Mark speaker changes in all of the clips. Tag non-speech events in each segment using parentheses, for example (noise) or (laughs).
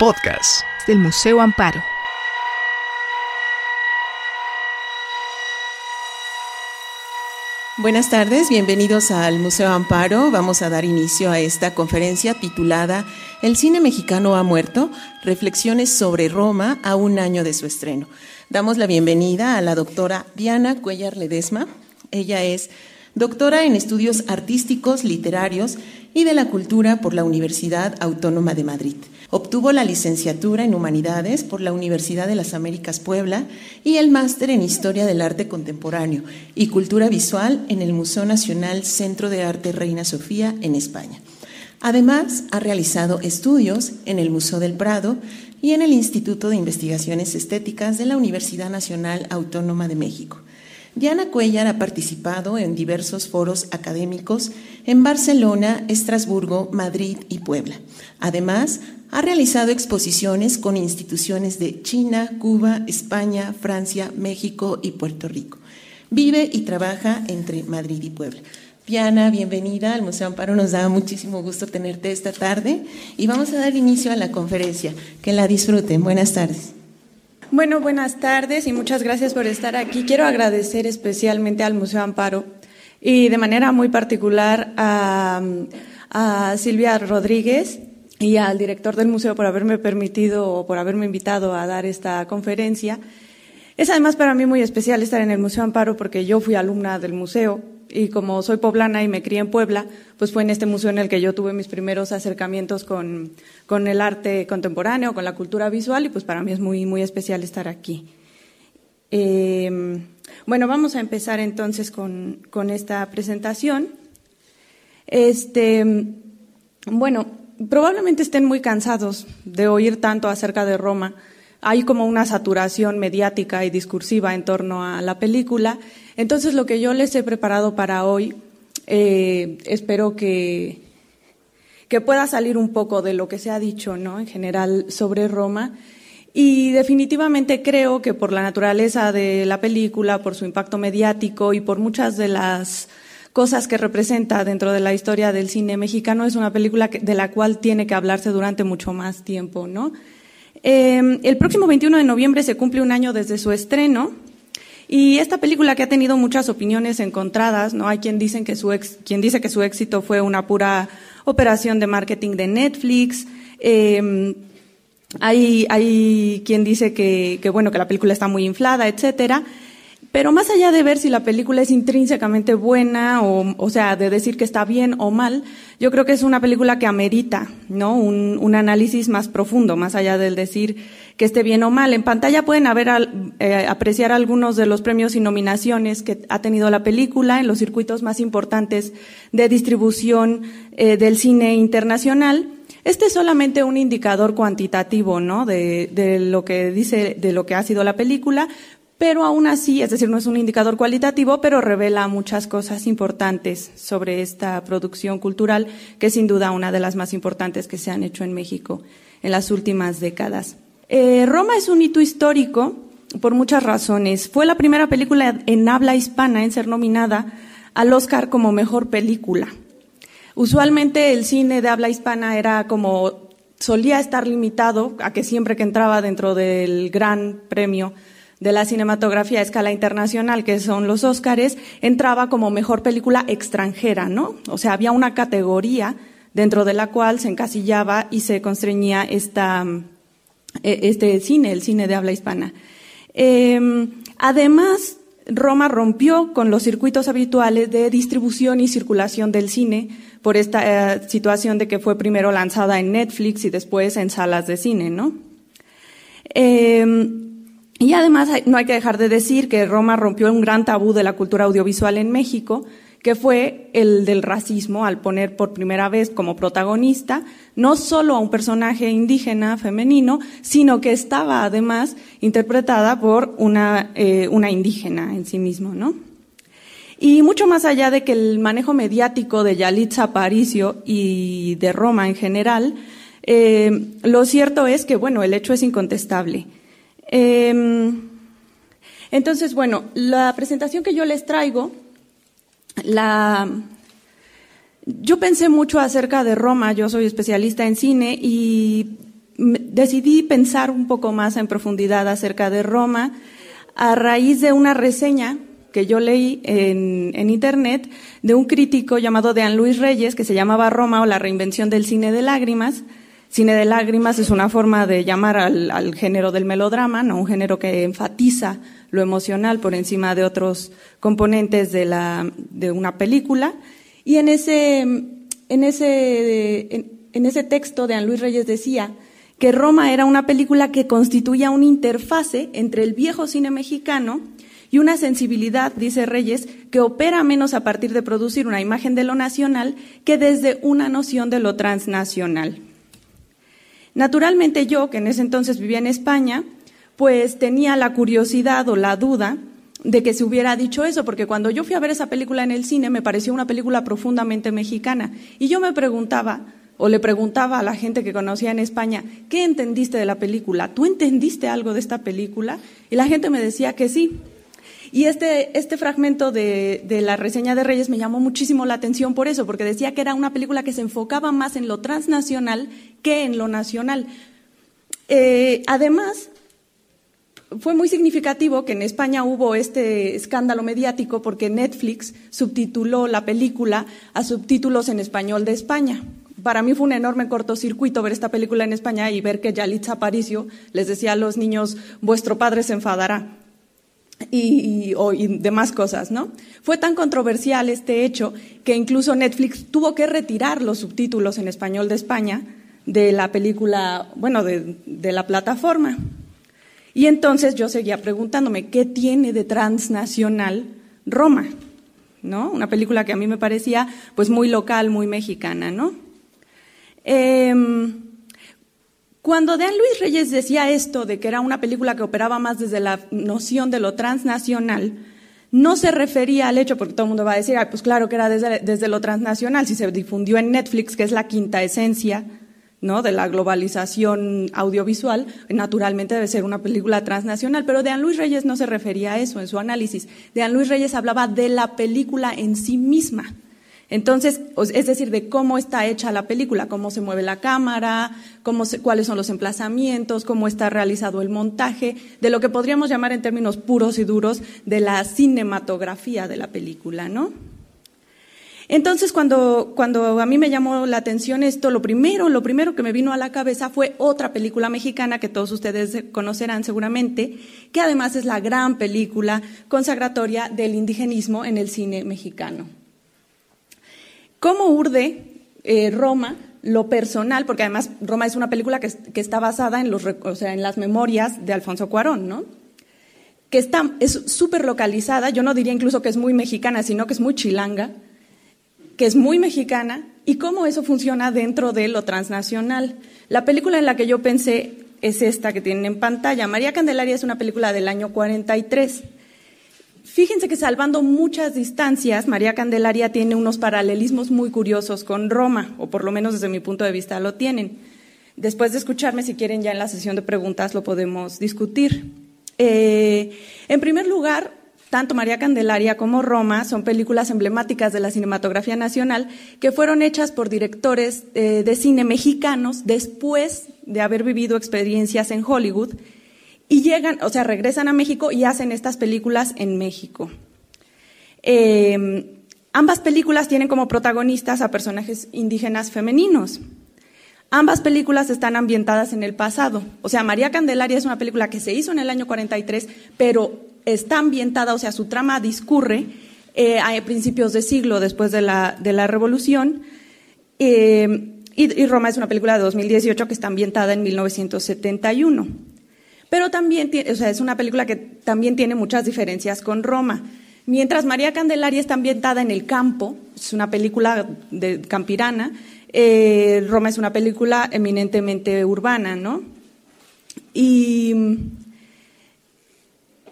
Speaker 1: podcast
Speaker 2: del Museo Amparo.
Speaker 3: Buenas tardes, bienvenidos al Museo Amparo. Vamos a dar inicio a esta conferencia titulada El cine mexicano ha muerto, reflexiones sobre Roma a un año de su estreno. Damos la bienvenida a la doctora Diana Cuellar Ledesma. Ella es doctora en estudios artísticos, literarios y de la cultura por la Universidad Autónoma de Madrid. Obtuvo la licenciatura en Humanidades por la Universidad de las Américas Puebla y el máster en Historia del Arte Contemporáneo y Cultura Visual en el Museo Nacional Centro de Arte Reina Sofía en España. Además, ha realizado estudios en el Museo del Prado y en el Instituto de Investigaciones Estéticas de la Universidad Nacional Autónoma de México. Diana Cuellar ha participado en diversos foros académicos en Barcelona, Estrasburgo, Madrid y Puebla. Además, ha realizado exposiciones con instituciones de China, Cuba, España, Francia, México y Puerto Rico. Vive y trabaja entre Madrid y Puebla. Diana, bienvenida al Museo Amparo. Nos da muchísimo gusto tenerte esta tarde y vamos a dar inicio a la conferencia. Que la disfruten. Buenas tardes.
Speaker 4: Bueno, buenas tardes y muchas gracias por estar aquí. Quiero agradecer especialmente al Museo Amparo y de manera muy particular a, a Silvia Rodríguez y al director del museo por haberme permitido o por haberme invitado a dar esta conferencia. Es además para mí muy especial estar en el Museo Amparo porque yo fui alumna del museo y como soy poblana y me crié en Puebla, pues fue en este museo en el que yo tuve mis primeros acercamientos con, con el arte contemporáneo, con la cultura visual y pues para mí es muy, muy especial estar aquí. Eh, bueno, vamos a empezar entonces con, con esta presentación. Este, bueno, probablemente estén muy cansados de oír tanto acerca de Roma. Hay como una saturación mediática y discursiva en torno a la película. Entonces, lo que yo les he preparado para hoy, eh, espero que, que pueda salir un poco de lo que se ha dicho, ¿no? En general sobre Roma. Y definitivamente creo que por la naturaleza de la película, por su impacto mediático y por muchas de las cosas que representa dentro de la historia del cine mexicano, es una película de la cual tiene que hablarse durante mucho más tiempo, ¿no? Eh, el próximo 21 de noviembre se cumple un año desde su estreno y esta película que ha tenido muchas opiniones encontradas, ¿no? Hay quien, dicen que su ex, quien dice que su éxito fue una pura operación de marketing de Netflix. Eh, hay, hay quien dice que, que, bueno, que la película está muy inflada, etcétera. Pero más allá de ver si la película es intrínsecamente buena o, o sea, de decir que está bien o mal, yo creo que es una película que amerita, ¿no? Un, un análisis más profundo, más allá del decir que esté bien o mal. En pantalla pueden haber, eh, apreciar algunos de los premios y nominaciones que ha tenido la película en los circuitos más importantes de distribución eh, del cine internacional. Este es solamente un indicador cuantitativo, ¿no? De, de, lo que dice, de lo que ha sido la película, pero aún así, es decir, no es un indicador cualitativo, pero revela muchas cosas importantes sobre esta producción cultural, que es sin duda una de las más importantes que se han hecho en México en las últimas décadas. Eh, Roma es un hito histórico por muchas razones. Fue la primera película en habla hispana en ser nominada al Oscar como mejor película. Usualmente el cine de habla hispana era como solía estar limitado a que siempre que entraba dentro del gran premio de la cinematografía a escala internacional, que son los Óscares, entraba como mejor película extranjera, ¿no? O sea, había una categoría dentro de la cual se encasillaba y se constreñía esta, este cine, el cine de habla hispana. Eh, además, Roma rompió con los circuitos habituales de distribución y circulación del cine por esta eh, situación de que fue primero lanzada en Netflix y después en salas de cine, ¿no? Eh, y además no hay que dejar de decir que Roma rompió un gran tabú de la cultura audiovisual en México, que fue el del racismo al poner por primera vez como protagonista no solo a un personaje indígena femenino, sino que estaba además interpretada por una, eh, una indígena en sí mismo, ¿no? Y mucho más allá de que el manejo mediático de Yalitza Aparicio y de Roma en general, eh, lo cierto es que, bueno, el hecho es incontestable. Eh, entonces, bueno, la presentación que yo les traigo, la, yo pensé mucho acerca de Roma, yo soy especialista en cine y decidí pensar un poco más en profundidad acerca de Roma a raíz de una reseña que yo leí en, en, internet de un crítico llamado Dean Luis Reyes que se llamaba Roma o la reinvención del cine de lágrimas. Cine de lágrimas es una forma de llamar al, género del melodrama, ¿no? un género que enfatiza lo emocional por encima de otros componentes de, de una película. Y en ese, texto Dean Luis Reyes decía que Roma era una película que constituía una interfase entre el viejo cine mexicano y una sensibilidad, dice Reyes, que opera menos a partir de producir una imagen de lo nacional que desde una noción de lo transnacional. Naturalmente yo, que en ese entonces vivía en España, pues tenía la curiosidad o la duda de que se hubiera dicho eso, porque cuando yo fui a ver esa película en el cine me pareció una película profundamente mexicana. Y yo me preguntaba, o le preguntaba a la gente que conocía en España, ¿qué entendiste de la película? ¿Tú entendiste algo de esta película? Y la gente me decía que sí. Y este, este fragmento de, de, la reseña de Reyes me llamó muchísimo la atención por eso, porque decía que era una película que se enfocaba más en lo transnacional que en lo nacional. Eh, además, fue muy significativo que en España hubo este escándalo mediático porque Netflix subtituló la película a subtítulos en español de España para mí fue un enorme cortocircuito ver esta película en España y ver que Yalitza Aparicio les decía a los niños, vuestro padre se enfadará. (laughs) Y, y, demás cosas, ¿no? Fue tan controversial este hecho que incluso Netflix tuvo que retirar los subtítulos en español de España de la película, bueno, de, de la plataforma. Y entonces yo seguía preguntándome, ¿qué tiene de transnacional Roma? ¿No? Una película que a mí me parecía pues muy local, muy mexicana, ¿no? Eh, cuando Dean Luis Reyes decía esto de que era una película que operaba más desde la noción de lo transnacional, no se refería al hecho, porque todo el mundo va a decir, pues claro que era desde, desde, lo transnacional, si se difundió en Netflix, que es la quinta esencia ¿no? de la globalización audiovisual, naturalmente debe ser una película transnacional, pero Dean Luis Reyes no se refería a eso en su análisis. Dean Luis Reyes hablaba de la película en sí misma. Entonces, es decir, de cómo está hecha la película, cómo se mueve la cámara, cuáles son los emplazamientos, cómo está realizado el montaje, de lo que podríamos llamar en términos puros y duros de la cinematografía de la película, ¿no? Entonces, cuando, cuando a mí me llamó la atención esto, lo primero, lo primero que me vino a la cabeza fue otra película mexicana que todos ustedes conocerán seguramente, que además es la gran película consagratoria del indigenismo en el cine mexicano. ¿Cómo urde eh, Roma lo personal? Porque además Roma es una película que, está basada en, los, o las memorias de Alfonso Cuarón, ¿no? Que está, es súper localizada, yo no diría incluso que es muy mexicana, sino que es muy chilanga, que es muy mexicana, y cómo eso funciona dentro de lo transnacional. La película en la que yo pensé es esta que tienen en pantalla. María Candelaria es una película del año 43. Fíjense que salvando muchas distancias, María Candelaria tiene unos paralelismos muy curiosos con Roma, o por lo menos desde mi punto de vista lo tienen. Después de escucharme, si quieren, ya en la sesión de preguntas lo podemos discutir. Eh, en primer lugar, tanto María Candelaria como Roma son películas emblemáticas de la cinematografía nacional que fueron hechas por directores eh, de cine mexicanos después de haber vivido experiencias en Hollywood y llegan, o sea, regresan a México y hacen estas películas en México. Eh, ambas películas tienen como protagonistas a personajes indígenas femeninos. Ambas películas están ambientadas en el pasado. O sea, María Candelaria es una película que se hizo en el año 43, pero está ambientada, o sea, su trama discurre eh, a principios de siglo después de la, de la Revolución. Eh, y, y Roma es una película de 2018 que está ambientada en 1971. Pero también, o sea, es una película que también tiene muchas diferencias con Roma. Mientras María Candelaria está ambientada en el campo, es una película de campirana, eh, Roma es una película eminentemente urbana, ¿no? Y,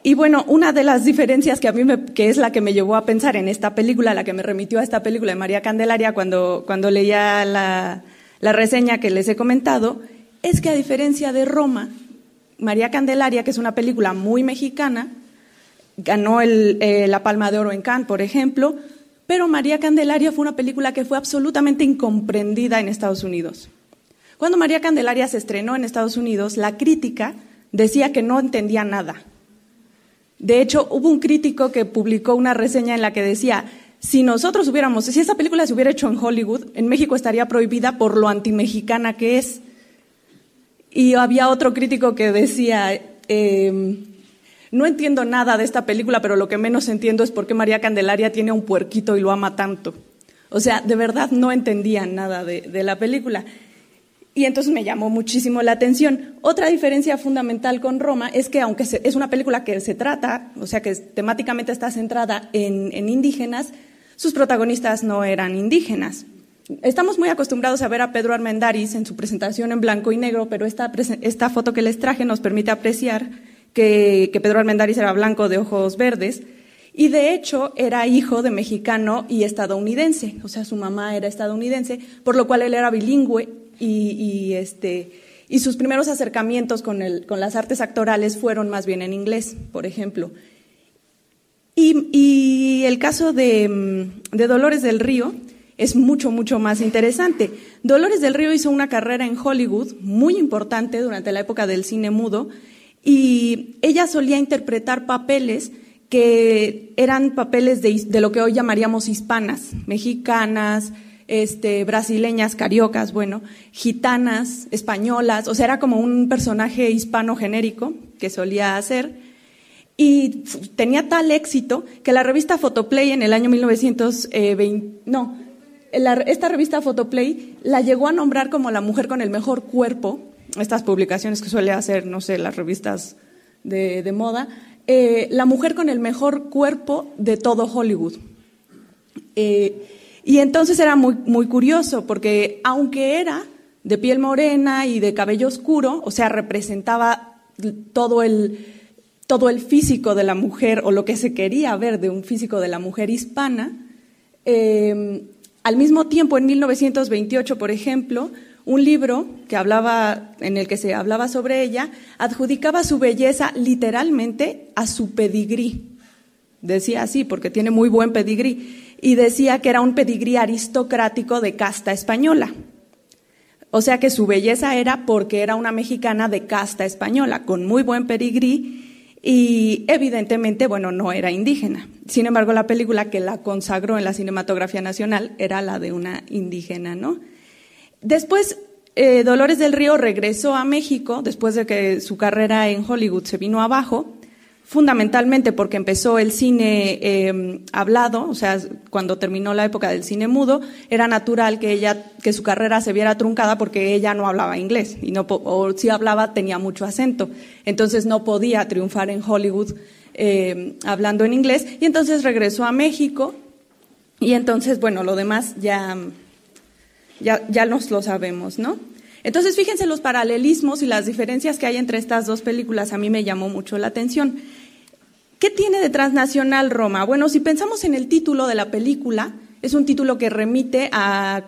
Speaker 4: y bueno, una de las diferencias que a mí me, que es la que me llevó a pensar en esta película, la que me remitió a esta película de María Candelaria cuando, cuando leía la, la reseña que les he comentado, es que a diferencia de Roma, María Candelaria, que es una película muy mexicana, ganó eh, la Palma de Oro en Cannes, por ejemplo, pero María Candelaria fue una película que fue absolutamente incomprendida en Estados Unidos. Cuando María Candelaria se estrenó en Estados Unidos, la crítica decía que no entendía nada. De hecho, hubo un crítico que publicó una reseña en la que decía, si nosotros hubiéramos, si esa película se hubiera hecho en Hollywood, en México estaría prohibida por lo antimexicana que es. Y había otro crítico que decía, em, no entiendo nada de esta película, pero lo que menos entiendo es por qué María Candelaria tiene un puerquito y lo ama tanto. O sea, de verdad no entendía nada de, la película. Y entonces me llamó muchísimo la atención. Otra diferencia fundamental con Roma es que aunque es una película que se trata, o sea que temáticamente está centrada en indígenas, sus protagonistas no eran indígenas. Estamos muy acostumbrados a ver a Pedro Armendáriz en su presentación en blanco y negro, pero esta, esta foto que les traje nos permite apreciar que, que Pedro Armendáriz era blanco de ojos verdes y de hecho era hijo de mexicano y estadounidense, o sea, su mamá era estadounidense, por lo cual él era bilingüe y, y este, y sus primeros acercamientos con, el, con, las artes actorales fueron más bien en inglés, por ejemplo. Y, y el caso de, de Dolores del Río, es mucho, mucho más interesante. Dolores del Río hizo una carrera en Hollywood muy importante durante la época del cine mudo y ella solía interpretar papeles que eran papeles de, lo que hoy llamaríamos hispanas, mexicanas, este, brasileñas, cariocas, bueno, gitanas, españolas, o sea, era como un personaje hispano genérico que solía hacer. Y tenía tal éxito que la revista Photoplay en el año 1920, no, esta revista Photoplay la llegó a nombrar como la mujer con el mejor cuerpo, estas publicaciones que suele hacer, no sé, las revistas de, moda, eh, la mujer con el mejor cuerpo de todo Hollywood. Eh, y entonces era muy, curioso, porque aunque era de piel morena y de cabello oscuro, o sea, representaba todo el, todo el físico de la mujer, o lo que se quería ver de un físico de la mujer hispana, eh, al mismo tiempo, en 1928, por ejemplo, un libro que hablaba, en el que se hablaba sobre ella, adjudicaba su belleza literalmente a su pedigrí. Decía así, porque tiene muy buen pedigrí. Y decía que era un pedigrí aristocrático de casta española. O sea que su belleza era porque era una mexicana de casta española, con muy buen pedigrí y evidentemente, bueno, no era indígena. Sin embargo, la película que la consagró en la cinematografía nacional era la de una indígena, ¿no? Después, eh, Dolores del Río regresó a México, después de que su carrera en Hollywood se vino abajo, fundamentalmente porque empezó el cine eh, hablado, o sea, cuando terminó la época del cine mudo, era natural que ella, que su carrera se viera truncada porque ella no hablaba inglés y no, o si hablaba tenía mucho acento, entonces no podía triunfar en Hollywood eh, hablando en inglés y entonces regresó a México y entonces bueno lo demás ya ya ya nos lo sabemos, ¿no? Entonces, fíjense los paralelismos y las diferencias que hay entre estas dos películas. A mí me llamó mucho la atención. ¿Qué tiene de transnacional Roma? Bueno, si pensamos en el título de la película, es un título que remite a,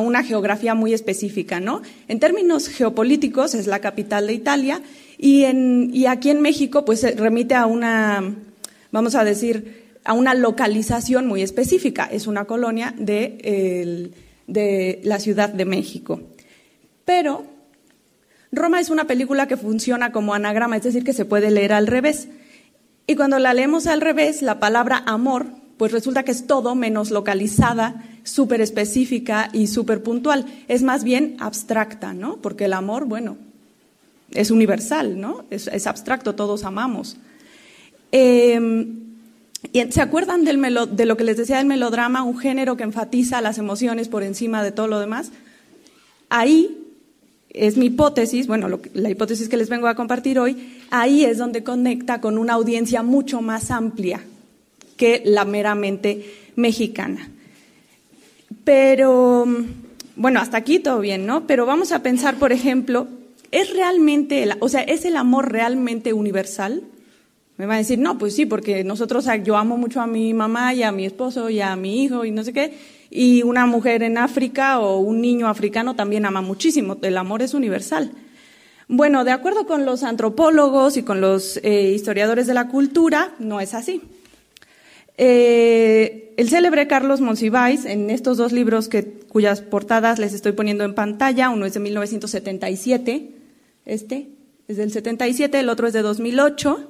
Speaker 4: una geografía muy específica, ¿no? En términos geopolíticos es la capital de Italia y, y aquí en México pues remite a una, vamos a decir, a una localización muy específica. Es una colonia de, de la Ciudad de México. Pero Roma es una película que funciona como anagrama, es decir, que se puede leer al revés. Y cuando la leemos al revés, la palabra amor, pues resulta que es todo menos localizada, súper específica y súper puntual. Es más bien abstracta, ¿no? Porque el amor, bueno, es universal, ¿no? Es, abstracto, todos amamos. Em, ¿Se acuerdan del de lo que les decía del melodrama, un género que enfatiza las emociones por encima de todo lo demás? Ahí es mi hipótesis, bueno, la hipótesis que les vengo a compartir hoy, ahí es donde conecta con una audiencia mucho más amplia que la meramente mexicana. Pero, bueno, hasta aquí todo bien, ¿no? Pero vamos a pensar, por ejemplo, ¿es realmente, o sea, ¿es el amor realmente universal? Me van a decir, no, pues sí, porque nosotros, yo amo mucho a mi mamá y a mi esposo y a mi hijo y no sé qué, y una mujer en África o un niño africano también ama muchísimo. El amor es universal. Bueno, de acuerdo con los antropólogos y con los eh, historiadores de la cultura, no es así. Eh, el célebre Carlos Monsiváis, en estos dos libros que, cuyas portadas les estoy poniendo en pantalla, uno es de 1977, este es del 77, el otro es de 2008,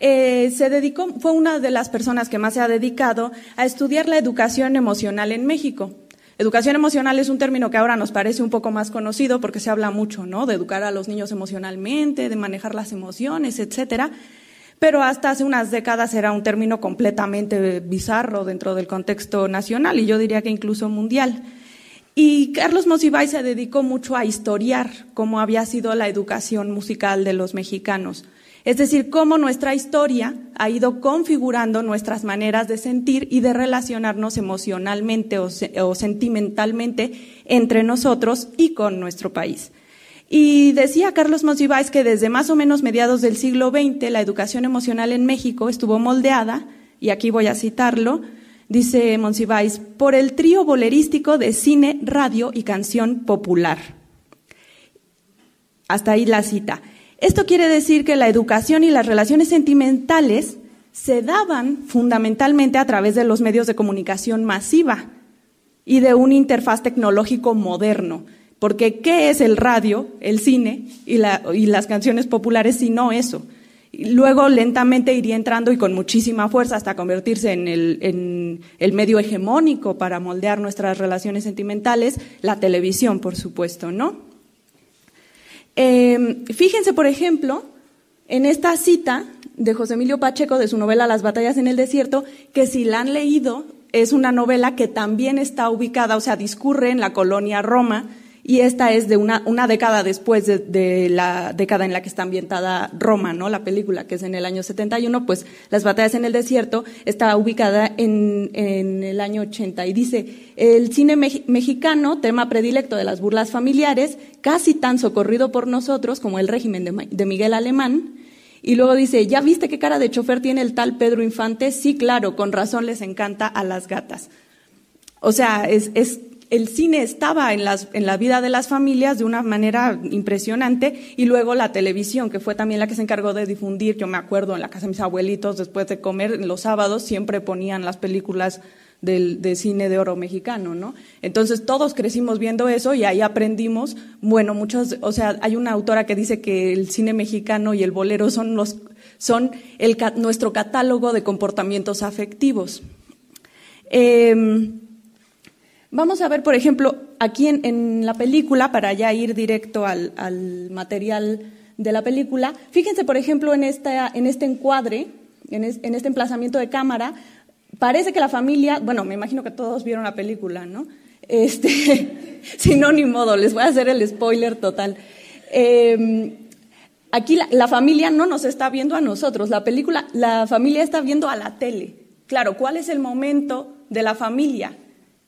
Speaker 4: eh, se dedicó, fue una de las personas que más se ha dedicado a estudiar la educación emocional en México. Educación emocional es un término que ahora nos parece un poco más conocido porque se habla mucho, ¿no? De educar a los niños emocionalmente, de manejar las emociones, etcétera. Pero hasta hace unas décadas era un término completamente bizarro dentro del contexto nacional y yo diría que incluso mundial. Y Carlos Monsiváis se dedicó mucho a historiar cómo había sido la educación musical de los mexicanos. Es decir, cómo nuestra historia ha ido configurando nuestras maneras de sentir y de relacionarnos emocionalmente o, sentimentalmente entre nosotros y con nuestro país. Y decía Carlos Monsiváis que desde más o menos mediados del siglo XX la educación emocional en México estuvo moldeada, y aquí voy a citarlo, dice Monsiváis, por el trío bolerístico de cine, radio y canción popular. Hasta ahí la cita. Esto quiere decir que la educación y las relaciones sentimentales se daban fundamentalmente a través de los medios de comunicación masiva y de un interfaz tecnológico moderno. Porque ¿qué es el radio, el cine y, las canciones populares si no eso? luego lentamente iría entrando y con muchísima fuerza hasta convertirse en el, medio hegemónico para moldear nuestras relaciones sentimentales, la televisión, por supuesto, ¿no? Em, fíjense, por ejemplo, en esta cita de José Emilio Pacheco de su novela Las batallas en el desierto, que si la han leído, es una novela que también está ubicada, o sea, discurre en la colonia Roma, y esta es de una, una década después de, la década en la que está ambientada Roma, ¿no? La película, que es en el año 71, pues Las batallas en el desierto está ubicada en, en el año 80 y dice, el cine mexicano, tema predilecto de las burlas familiares, casi tan socorrido por nosotros como el régimen de, de Miguel Alemán, y luego dice, ¿ya viste qué cara de chofer tiene el tal Pedro Infante? Sí, claro, con razón les encanta a las gatas. O sea, es, es el cine estaba en, la vida de las familias de una manera impresionante y luego la televisión, que fue también la que se encargó de difundir, yo me acuerdo en la casa de mis abuelitos, después de comer, los sábados siempre ponían las películas del, de cine de oro mexicano, ¿no? Entonces todos crecimos viendo eso y ahí aprendimos, bueno, muchos, o sea, hay una autora que dice que el cine mexicano y el bolero son los, son nuestro catálogo de comportamientos afectivos. Em, Vamos a ver, por ejemplo, aquí en, la película, para ya ir directo al, material de la película, fíjense, por ejemplo, en, esta, en este encuadre, en, este emplazamiento de cámara, parece que la familia, bueno, me imagino que todos vieron la película, ¿no? Este, (laughs) si no, ni modo, les voy a hacer el spoiler total. Em, aquí la, la, familia no nos está viendo a nosotros, la película, la familia está viendo a la tele. Claro, ¿cuál es el momento de la familia?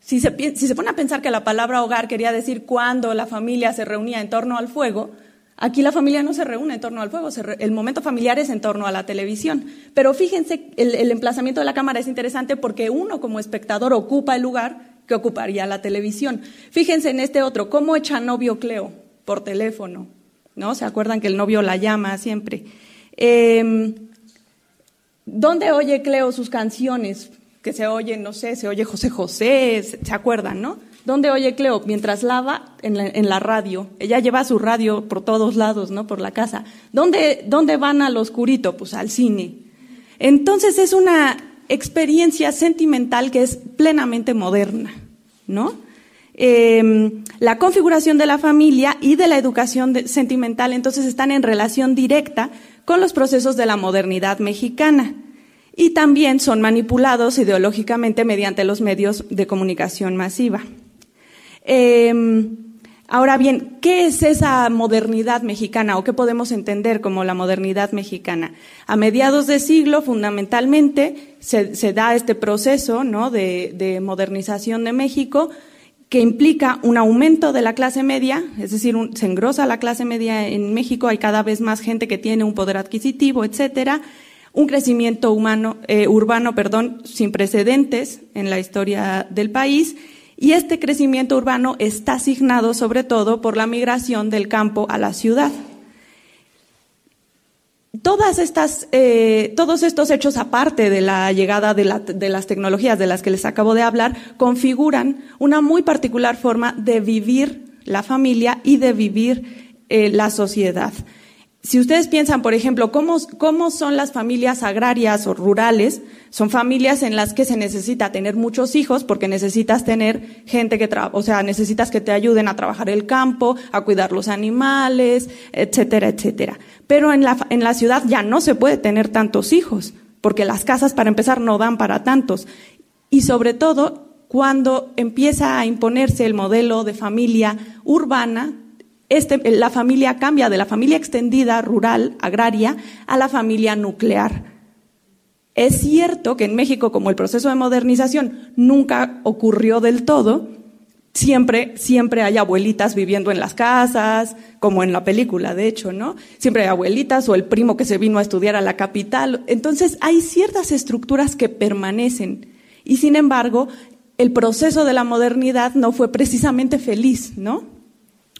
Speaker 4: Si se, pone a pensar que la palabra hogar quería decir cuando la familia se reunía en torno al fuego, aquí la familia no se reúne en torno al fuego, el momento familiar es en torno a la televisión. Pero fíjense, el, emplazamiento de la cámara es interesante porque uno como espectador ocupa el lugar que ocuparía la televisión. Fíjense en este otro, ¿cómo echa novio Cleo? Por teléfono, ¿no? ¿Se acuerdan que el novio la llama siempre? Em, ¿Dónde oye Cleo sus canciones? Que se oye, no sé, se oye José José, se, acuerdan, ¿no? ¿Dónde oye Cleo? Mientras lava en la, radio. Ella lleva su radio por todos lados, ¿no? Por la casa. ¿Dónde, ¿Dónde van al oscurito? Pues al cine. Entonces es una experiencia sentimental que es plenamente moderna, ¿no? Em, la configuración de la familia y de la educación sentimental entonces están en relación directa con los procesos de la modernidad mexicana y también son manipulados ideológicamente mediante los medios de comunicación masiva. Em, ahora bien, ¿qué es esa modernidad mexicana o qué podemos entender como la modernidad mexicana? A mediados de siglo, fundamentalmente, se, da este proceso ¿no? de, modernización de México que implica un aumento de la clase media, es decir, se engrosa la clase media en México, hay cada vez más gente que tiene un poder adquisitivo, etcétera, un crecimiento humano, eh, urbano perdón, sin precedentes en la historia del país y este crecimiento urbano está asignado sobre todo por la migración del campo a la ciudad. todas estas, eh, todos estos hechos, aparte de la llegada de, las tecnologías de las que les acabo de hablar, configuran una muy particular forma de vivir la familia y de vivir eh, la sociedad. Si ustedes piensan, por ejemplo, ¿cómo, cómo son las familias agrarias o rurales, son familias en las que se necesita tener muchos hijos porque necesitas tener gente que trabaja, o sea, necesitas que te ayuden a trabajar el campo, a cuidar los animales, etcétera, etcétera. Pero en la, en la ciudad ya no se puede tener tantos hijos porque las casas para empezar no dan para tantos. Y sobre todo, cuando empieza a imponerse el modelo de familia urbana, este, la familia cambia de la familia extendida, rural, agraria, a la familia nuclear. Es cierto que en México, como el proceso de modernización nunca ocurrió del todo, siempre, siempre hay abuelitas viviendo en las casas, como en la película, de hecho, ¿no? Siempre hay abuelitas o el primo que se vino a estudiar a la capital. Entonces, hay ciertas estructuras que permanecen. Y sin embargo, el proceso de la modernidad no fue precisamente feliz, ¿no?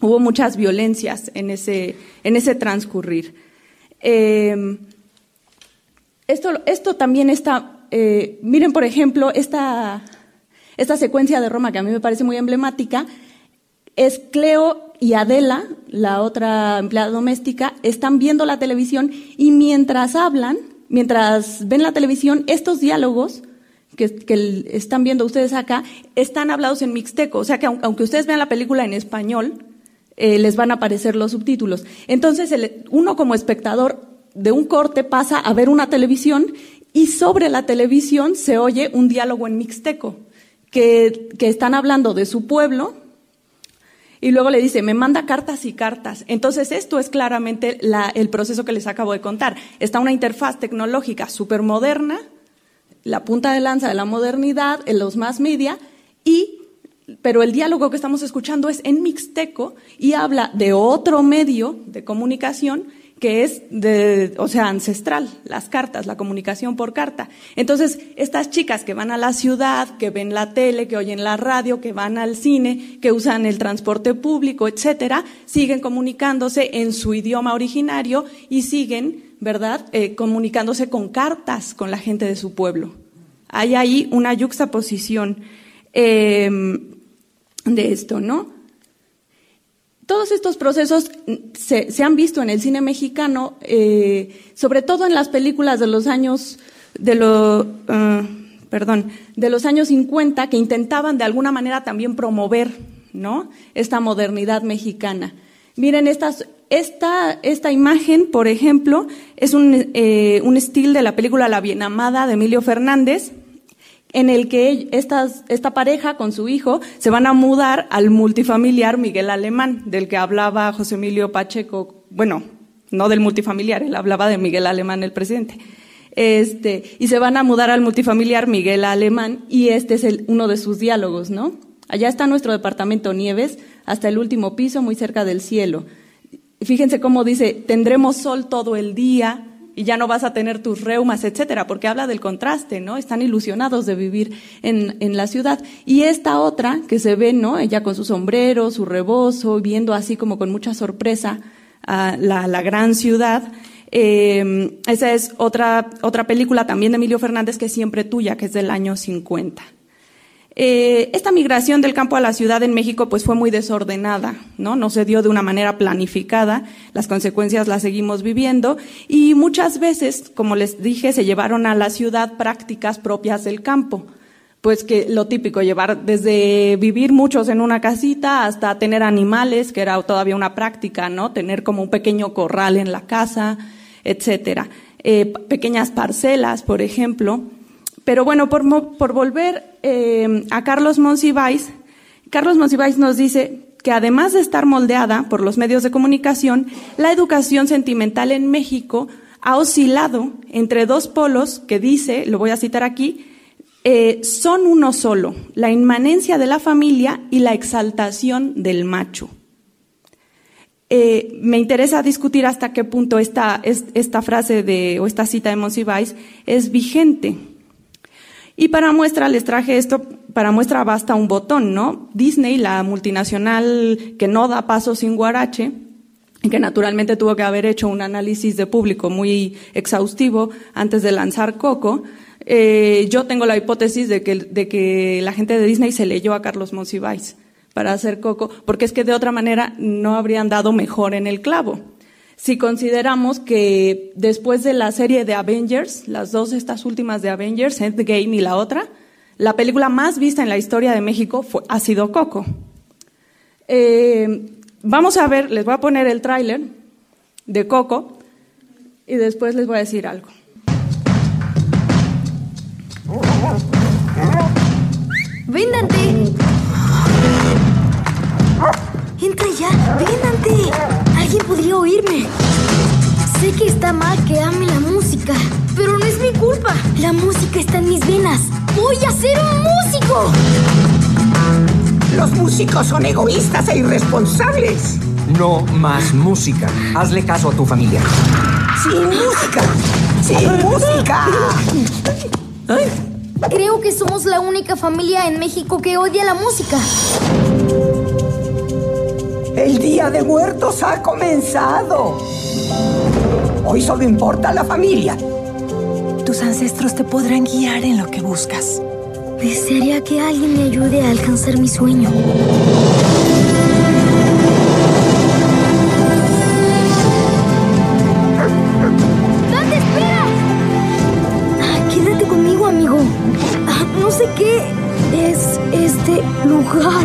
Speaker 4: Hubo muchas violencias en ese, en ese transcurrir. Em, esto, esto, también está, eh, miren por ejemplo, esta, esta secuencia de Roma que a mí me parece muy emblemática, es Cleo y Adela, la otra empleada doméstica, están viendo la televisión y mientras hablan, mientras ven la televisión, estos diálogos que, que, están viendo ustedes acá están hablados en mixteco. O sea que aunque ustedes vean la película en español, eh, les van a aparecer los subtítulos. Entonces, uno como espectador de un corte pasa a ver una televisión y sobre la televisión se oye un diálogo en mixteco, que, que están hablando de su pueblo, y luego le dice, me manda cartas y cartas. Entonces, esto es claramente la, el proceso que les acabo de contar. Está una interfaz tecnológica súper moderna, la punta de lanza de la modernidad, en los más media, y pero el diálogo que estamos escuchando es en mixteco y habla de otro medio de comunicación que es de, o sea, ancestral, las cartas, la comunicación por carta. Entonces, estas chicas que van a la ciudad, que ven la tele, que oyen la radio, que van al cine, que usan el transporte público, etcétera, siguen comunicándose en su idioma originario y siguen, ¿verdad?, eh, comunicándose con cartas con la gente de su pueblo. Hay ahí una yuxtaposición. Eh, de esto, ¿no? Todos estos procesos se, han visto en el cine mexicano, eh, sobre todo en las películas de los años de ah, perdón, de los años 50 que intentaban de alguna manera también promover, ¿no? Esta modernidad mexicana. Miren esta, esta imagen, por ejemplo, es un, eh, un estilo de la película La Bien Amada de Emilio Fernández, en el que esta pareja con su hijo se van a mudar al multifamiliar Miguel Alemán, del que hablaba José Emilio Pacheco, bueno, no del multifamiliar, él hablaba de Miguel Alemán, el presidente. Este, y se van a mudar al multifamiliar Miguel Alemán y este es uno de sus diálogos, ¿no? Allá está nuestro departamento Nieves, hasta el último piso, muy cerca del cielo. Fíjense cómo dice, tendremos sol todo el día, y ya no vas a tener tus reumas, etcétera, porque habla del contraste, ¿no? Están ilusionados de vivir en, en la ciudad. Y esta otra que se ve, ¿no? Ella con su sombrero, su rebozo, viendo así como con mucha sorpresa a la, la gran ciudad. Eh, esa es otra, otra película también de Emilio Fernández que es siempre tuya, que es del año 50. Eh, esta migración del campo a la ciudad en México pues fue muy desordenada, ¿no? No se dio de una manera planificada, las consecuencias las seguimos viviendo y muchas veces, como les dije, se llevaron a la ciudad prácticas propias del campo. Pues que lo típico, llevar desde vivir muchos en una casita hasta tener animales, que era todavía una práctica, ¿no? Tener como un pequeño corral en la casa, etcétera. Eh, pequeñas parcelas, por ejemplo. Pero bueno, por, por volver eh, a Carlos Monsiváis, Carlos Monsiváis nos dice que además de estar moldeada por los medios de comunicación, la educación sentimental en México ha oscilado entre dos polos que dice, lo voy a citar aquí, eh, son uno solo, la inmanencia de la familia y la exaltación del macho. Eh, me interesa discutir hasta qué punto esta, esta frase de, o esta cita de Monsiváis es vigente. Y para muestra les traje esto, para muestra basta un botón, ¿no? Disney, la multinacional que no da paso sin guarache, que naturalmente tuvo que haber hecho un análisis de público muy exhaustivo antes de lanzar Coco, eh, yo tengo la hipótesis de que, de que la gente de Disney se leyó a Carlos Monsiváis para hacer Coco, porque es que de otra manera no habrían dado mejor en el clavo. Si consideramos que después de la serie de Avengers, las dos estas últimas de Avengers, Endgame y la otra, la película más vista en la historia de México fue, ha sido Coco. Eh, vamos a ver, les voy a poner el tráiler de Coco y después les voy a decir algo.
Speaker 1: ¡Ven, Entra ya, ven, Alguien podría oírme. Sé que está mal que ame la música, pero no es mi culpa. La música está en mis venas. ¡Voy a ser un músico!
Speaker 2: Los músicos son egoístas e irresponsables.
Speaker 5: No más música. Hazle caso a tu familia.
Speaker 2: ¡Sin música! ¡Sin música!
Speaker 1: Creo que somos la única familia en México que odia la música.
Speaker 2: El Día de Muertos ha comenzado. Hoy solo importa la familia.
Speaker 6: Tus ancestros te podrán guiar en lo que buscas.
Speaker 1: Desearía que alguien me ayude a alcanzar mi sueño. ¡Dante, espera! Ah, quédate conmigo, amigo. Ah, no sé qué es este lugar.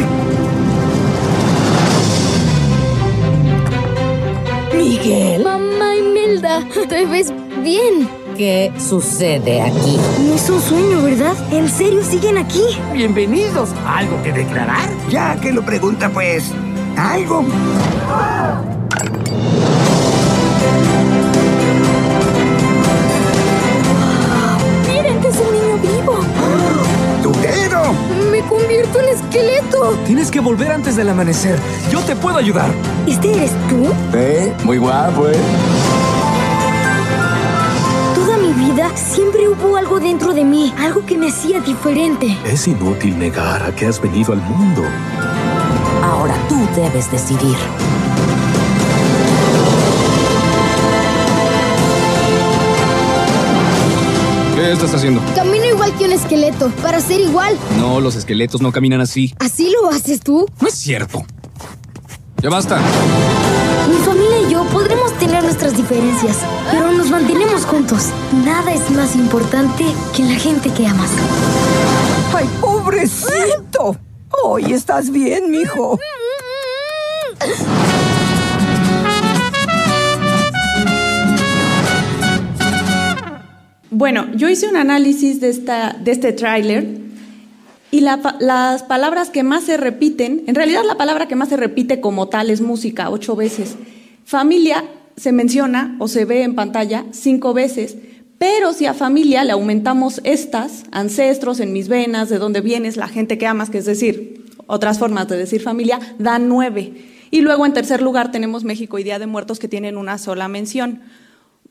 Speaker 1: Te ves bien.
Speaker 7: ¿Qué sucede aquí?
Speaker 1: No es un sueño, ¿verdad? ¿En serio siguen aquí?
Speaker 2: Bienvenidos. ¿Algo que declarar? Ya que lo pregunta, pues... ¿Algo?
Speaker 1: ¡Miren que es un niño vivo!
Speaker 2: ¡Turero!
Speaker 1: ¡Me convierto en esqueleto!
Speaker 5: Tienes que volver antes del amanecer. Yo te puedo ayudar.
Speaker 1: ¿Este eres tú?
Speaker 5: ¿Eh? Muy guapo, ¿eh?
Speaker 1: Siempre hubo algo dentro de mí, algo que me hacía diferente.
Speaker 8: Es inútil negar a que has venido al mundo.
Speaker 7: Ahora tú debes decidir.
Speaker 8: ¿Qué estás haciendo?
Speaker 1: Camino igual que un esqueleto, para ser igual.
Speaker 8: No, los esqueletos no caminan así.
Speaker 1: ¿Así lo haces tú?
Speaker 8: No es cierto. Ya basta.
Speaker 1: Mi familia yo podremos tener nuestras diferencias, pero nos mantenemos juntos. Nada es más importante que la gente que amas.
Speaker 2: ¡Ay, pobrecito! Hoy estás bien, mijo.
Speaker 4: Bueno, yo hice un análisis de, esta, de este tráiler y las palabras que más se repiten, en realidad la palabra que más se repite como tal es música, ocho veces. Familia se menciona o se ve en pantalla cinco veces, pero si a familia le aumentamos estas, ancestros en mis venas, de dónde vienes, la gente que amas, que es decir, otras formas de decir familia, dan nueve. Y luego en tercer lugar tenemos México y Día de Muertos que tienen una sola mención.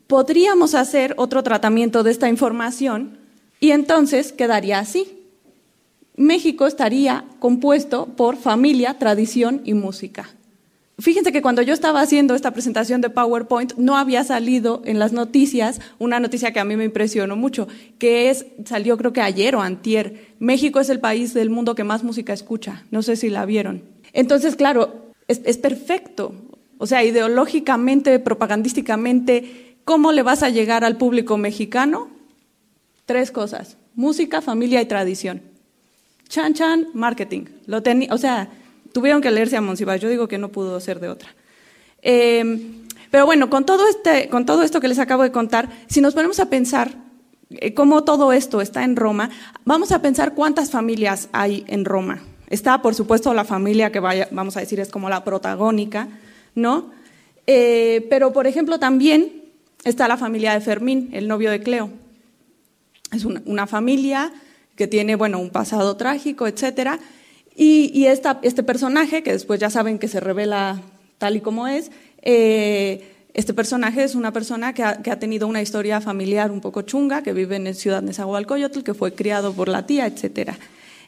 Speaker 4: Podríamos hacer otro tratamiento de esta información y entonces quedaría así. México estaría compuesto por familia, tradición y música. Fíjense que cuando yo estaba haciendo esta presentación de PowerPoint no había salido en las noticias una noticia que a mí me impresionó mucho, que es salió creo que ayer o antier. México es el país del mundo que más música escucha. No sé si la vieron. Entonces, claro, es, perfecto. O sea, ideológicamente, propagandísticamente, ¿cómo le vas a llegar al público mexicano? Tres cosas: música, familia y tradición. Chan Chan, marketing. Lo o sea, tuvieron que leerse a Monsiváis. Yo digo que no pudo ser de otra. Em, pero bueno, con todo, este, con todo esto que les acabo de contar, si nos ponemos a pensar eh, cómo todo esto está en Roma, vamos a pensar cuántas familias hay en Roma. Está, por supuesto, la familia que vaya, vamos a decir es como la protagónica, ¿no? Eh, pero, por ejemplo, también está la familia de Fermín, el novio de Cleo. Es una familia que tiene, bueno, un pasado trágico, etcétera. Y, este personaje, que después ya saben que se revela tal y como es, eh, este personaje es una persona que ha, tenido una historia familiar un poco chunga, que vive en Ciudad Nezahualcóyotl, que fue criado por la tía, etcétera.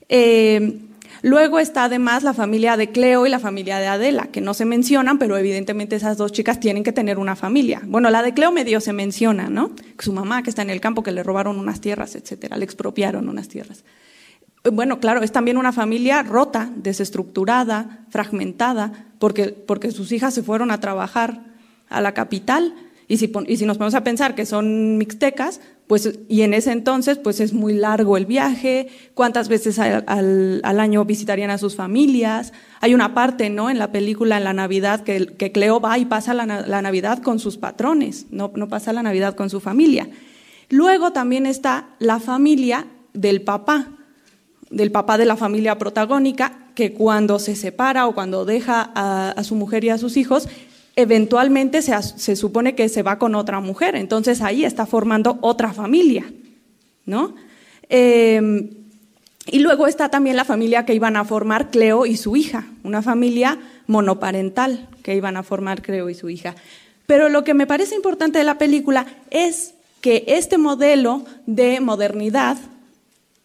Speaker 4: Eh, Luego está además la familia de Cleo y la familia de Adela, que no se mencionan, pero evidentemente esas dos chicas tienen que tener una familia. Bueno, la de Cleo medio se menciona, ¿no? Su mamá que está en el campo, que le robaron unas tierras, etcétera, le expropiaron unas tierras. Bueno, claro, es también una familia rota, desestructurada, fragmentada, porque, porque sus hijas se fueron a trabajar a la capital y si, y si nos ponemos a pensar que son mixtecas, pues, y en ese entonces, pues es muy largo el viaje, cuántas veces al, al, año visitarían a sus familias. Hay una parte, ¿no? En la película, en la Navidad, que, que Cleo va y pasa la, la, Navidad con sus patrones, no, no pasa la Navidad con su familia. Luego también está la familia del papá, del papá de la familia protagónica, que cuando se separa o cuando deja a, su mujer y a sus hijos, eventualmente se, se, supone que se va con otra mujer, entonces ahí está formando otra familia, ¿no? Eh, y luego está también la familia que iban a formar Cleo y su hija, una familia monoparental que iban a formar Cleo y su hija. Pero lo que me parece importante de la película es que este modelo de modernidad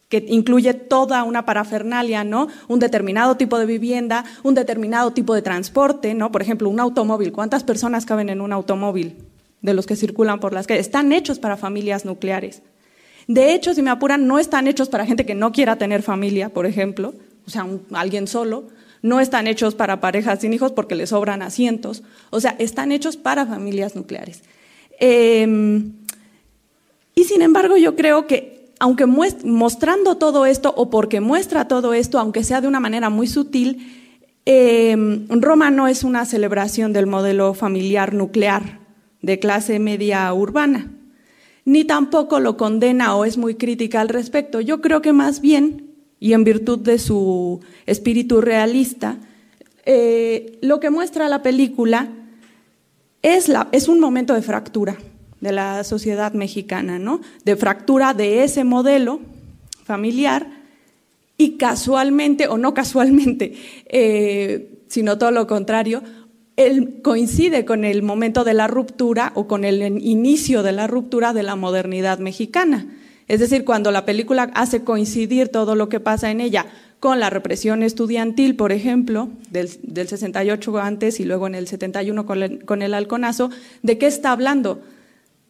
Speaker 4: que incluye toda una parafernalia, ¿no? Un determinado tipo de vivienda, un determinado tipo de transporte, ¿no? Por ejemplo, un automóvil. ¿Cuántas personas caben en un automóvil de los que circulan por las calles? Están hechos para familias nucleares. De hecho, si me apuran, no están hechos para gente que no quiera tener familia, por ejemplo, o sea, alguien solo. No están hechos para parejas sin hijos porque les sobran asientos. O sea, están hechos para familias nucleares. Eh, y sin embargo, yo creo que aunque mostrando todo esto o porque muestra todo esto, aunque sea de una manera muy sutil, eh, Roma no es una celebración del modelo familiar nuclear de clase media urbana, ni tampoco lo condena o es muy crítica al respecto. Yo creo que más bien, y en virtud de su espíritu realista, eh, lo que muestra la película es, la, es un momento de fractura de la sociedad mexicana, ¿no? De fractura de ese modelo familiar y casualmente, o no casualmente, eh, sino todo lo contrario, él coincide con el momento de la ruptura o con el inicio de la ruptura de la modernidad mexicana. Es decir, cuando la película hace coincidir todo lo que pasa en ella con la represión estudiantil, por ejemplo, del, del 68 antes y luego en el 71 con el, con el halconazo, ¿de qué está hablando?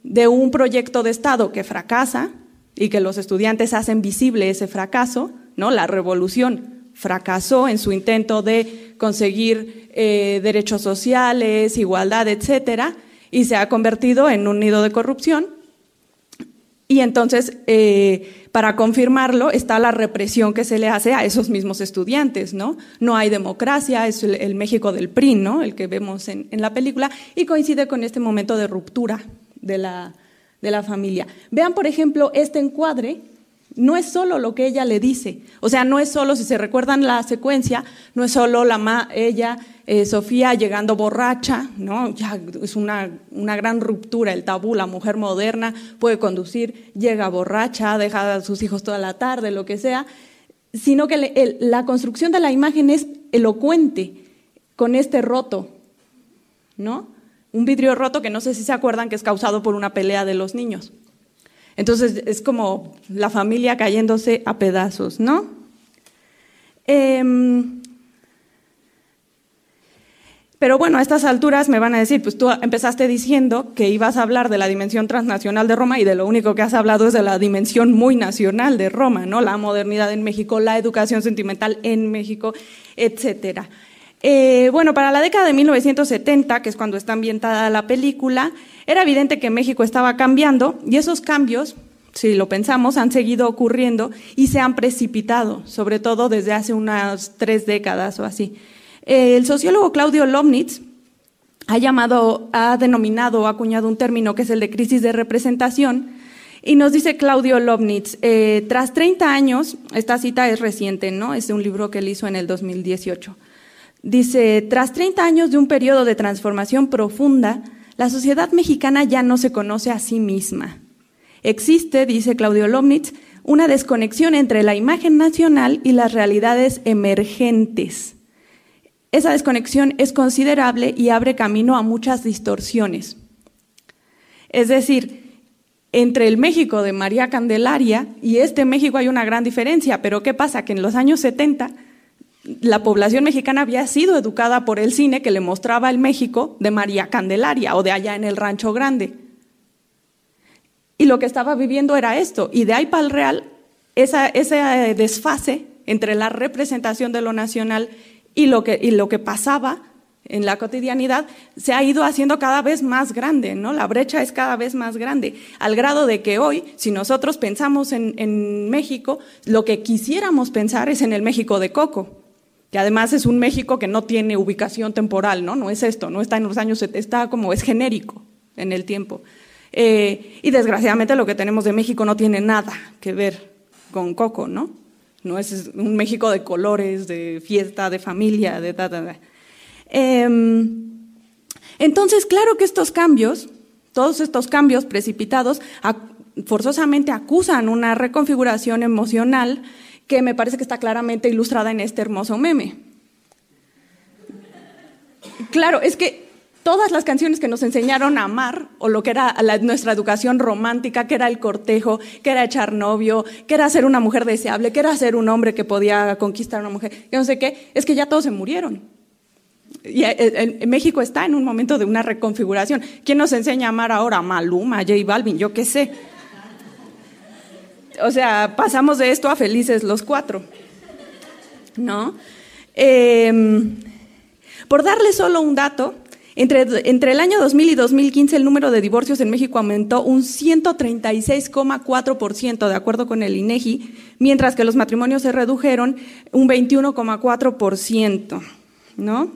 Speaker 4: De un proyecto de Estado que fracasa y que los estudiantes hacen visible ese fracaso, ¿no? La revolución fracasó en su intento de conseguir eh, derechos sociales, igualdad, etcétera, y se ha convertido en un nido de corrupción. Y entonces, eh, para confirmarlo, está la represión que se le hace a esos mismos estudiantes, ¿no? Hay democracia, es el, México del PRI. El que vemos en la película, y coincide con este momento de ruptura de la, de la familia. Vean, por ejemplo, este encuadre, no es solo lo que ella le dice, o sea, no es solo, si se recuerdan la secuencia, no es solo la ma, ella, eh, Sofía llegando borracha, ¿no? Ya es una, una, gran ruptura, el tabú, la mujer moderna puede conducir, llega borracha, deja a sus hijos toda la tarde, lo que sea, sino que la construcción de la imagen es elocuente con este roto, ¿no? Un vidrio roto que no sé si se acuerdan que es causado por una pelea de los niños. Entonces es como la familia cayéndose a pedazos, ¿no? Eh, pero bueno, a estas alturas me van a decir, pues tú empezaste diciendo que ibas a hablar de la dimensión transnacional de Roma y de lo único que has hablado es de la dimensión muy nacional de Roma, ¿no? La modernidad en México, la educación sentimental en México, etcétera. Eh, bueno, para la década de 1970, que es cuando está ambientada la película, era evidente que México estaba cambiando y esos cambios, si lo pensamos, han seguido ocurriendo y se han precipitado, sobre todo desde hace unas tres décadas o así. Eh, el sociólogo Claudio Lomnitz ha llamado, ha denominado, ha acuñado un término que es el de crisis de representación, y nos dice Claudio Lobnitz, eh, tras 30 años, esta cita es reciente, ¿no? Es de un libro que él hizo en el 2018. Dice, tras 30 años de un periodo de transformación profunda, la sociedad mexicana ya no se conoce a sí misma. Existe, dice Claudio Lomnitz, una desconexión entre la imagen nacional y las realidades emergentes. Esa desconexión es considerable y abre camino a muchas distorsiones. Es decir, entre el México de María Candelaria y este México hay una gran diferencia, pero ¿qué pasa? Que en los años 70 la población mexicana había sido educada por el cine que le mostraba el México de María Candelaria o de allá en el Rancho Grande. Y lo que estaba viviendo era esto. Y de ahí para el real, esa, ese desfase entre la representación de lo nacional y lo que, y lo que pasaba en la cotidianidad se ha ido haciendo cada vez más grande, ¿no? La brecha es cada vez más grande, al grado de que hoy, si nosotros pensamos en, en México, lo que quisiéramos pensar es en el México de Coco, que además es un México que no tiene ubicación temporal, ¿no? No es esto, no está en los años, está como es genérico en el tiempo. Eh, y desgraciadamente lo que tenemos de México no tiene nada que ver con Coco, ¿no? No es un México de colores, de fiesta, de familia, de ta, ta, ta. Em, entonces, claro que estos cambios, todos estos cambios precipitados, forzosamente acusan una reconfiguración emocional que me parece que está claramente ilustrada en este hermoso meme. Claro, es que todas las canciones que nos enseñaron a amar, o lo que era nuestra educación romántica, que era el cortejo, que era echar novio, que era ser una mujer deseable, que era ser un hombre que podía conquistar a una mujer, que no sé qué, es que ya todos se murieron. Y eh, México está en un momento de una reconfiguración. ¿Quién nos enseña a amar ahora? Maluma, J Balvin, yo qué sé. O sea, pasamos de esto a felices los cuatro. ¿No? Em, por darle solo un dato, entre, entre, el año 2000 y 2015 el número de divorcios en México aumentó un 136,4%, de acuerdo con el INEGI, mientras que los matrimonios se redujeron un 21,4%, ¿no?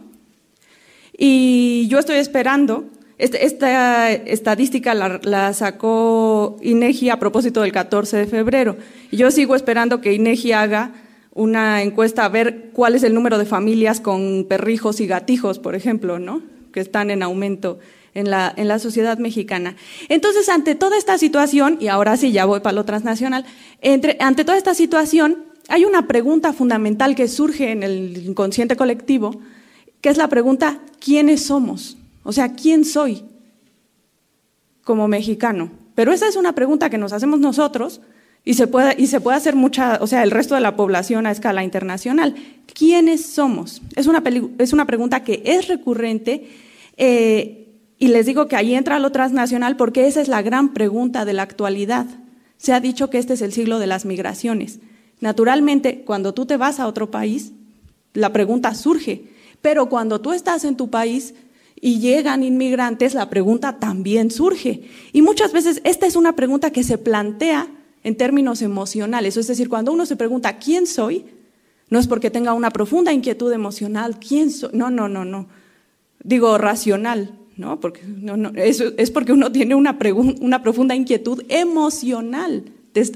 Speaker 4: Y yo estoy esperando, esta estadística la, sacó INEGI a propósito del 14 de febrero. Y yo sigo esperando que INEGI haga una encuesta a ver cuál es el número de familias con perrijos y gatijos, por ejemplo, ¿no? que están en aumento en la, en la sociedad mexicana. Entonces, ante toda esta situación, y ahora sí ya voy para lo transnacional, entre, ante toda esta situación hay una pregunta fundamental que surge en el inconsciente colectivo, que es la pregunta, ¿quiénes somos? O sea, ¿quién soy como mexicano? Pero esa es una pregunta que nos hacemos nosotros y se puede, y se puede hacer mucha, o sea, el resto de la población a escala internacional. ¿Quiénes somos? Es una, es una pregunta que es recurrente eh, y les digo que ahí entra lo transnacional porque esa es la gran pregunta de la actualidad. Se ha dicho que este es el siglo de las migraciones. Naturalmente, cuando tú te vas a otro país, la pregunta surge, pero cuando tú estás en tu país y llegan inmigrantes, la pregunta también surge. Y muchas veces esta es una pregunta que se plantea en términos emocionales. Es decir, cuando uno se pregunta, ¿quién soy? No es porque tenga una profunda inquietud emocional, ¿quién soy? No, no, no, no. Digo racional, ¿no? Porque no, no, eso es porque uno tiene una, una profunda inquietud emocional.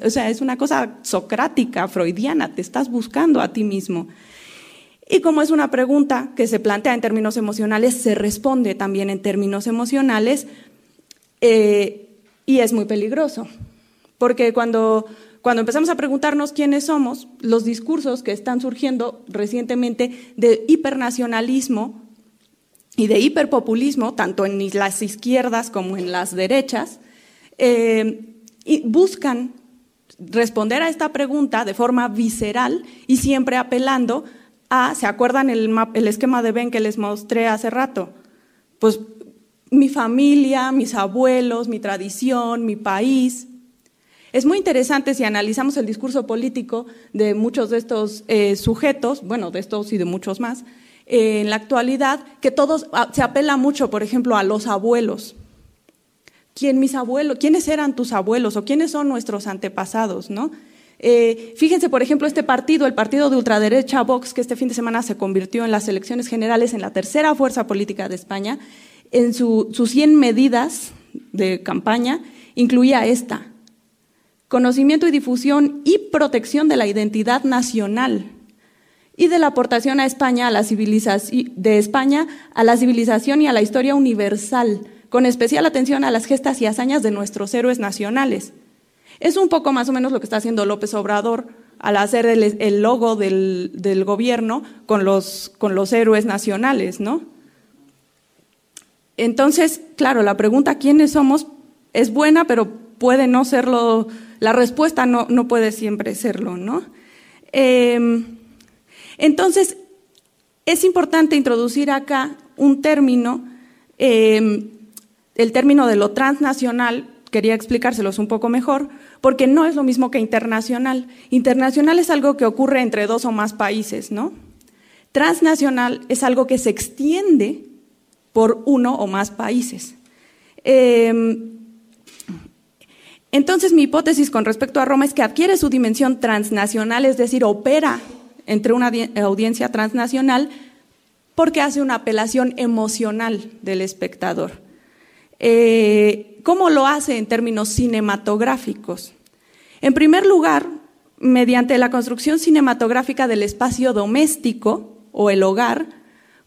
Speaker 4: o sea, es una cosa socrática, freudiana, te estás buscando a ti mismo. Y como es una pregunta que se plantea en términos emocionales, se responde también en términos emocionales eh, y es muy peligroso. Porque cuando, cuando empezamos a preguntarnos quiénes somos, los discursos que están surgiendo recientemente de hipernacionalismo y de hiperpopulismo, tanto en las izquierdas como en las derechas, eh, buscan responder a esta pregunta de forma visceral y siempre apelando Ah, ¿se acuerdan el, el esquema de Ben que les mostré hace rato? Pues mi familia, mis abuelos, mi tradición, mi país. Es muy interesante si analizamos el discurso político de muchos de estos eh, sujetos, bueno, de estos y de muchos más, eh, en la actualidad, que todos ah, se apela mucho, por ejemplo, a los abuelos. ¿Quién mis abuelos? ¿Quiénes eran tus abuelos o quiénes son nuestros antepasados, no? Eh, fíjense, por ejemplo, este partido, el partido de ultraderecha Vox, que este fin de semana se convirtió en las elecciones generales en la tercera fuerza política de España, en sus 100 medidas de campaña incluía esta, conocimiento y difusión y protección de la identidad nacional y de la aportación a España a la de España a la civilización y a la historia universal, con especial atención a las gestas y hazañas de nuestros héroes nacionales. Es un poco más o menos lo que está haciendo López Obrador al hacer el, logo del, gobierno con los, con los héroes nacionales, ¿no? Entonces, claro, la pregunta ¿quiénes somos? es buena, pero puede no serlo, la respuesta no, no puede siempre serlo, ¿no? Em, entonces, Es importante introducir acá un término, eh, el término de lo transnacional, quería explicárselos un poco mejor, porque no es lo mismo que internacional. Internacional es algo que ocurre entre dos o más países, ¿no? Transnacional es algo que se extiende por uno o más países. Eh, entonces, mi hipótesis con respecto a Roma es que adquiere su dimensión transnacional, es decir, opera entre una audiencia transnacional porque hace una apelación emocional del espectador. Eh, ¿Cómo lo hace en términos cinematográficos? En primer lugar, mediante la construcción cinematográfica del espacio doméstico o el hogar,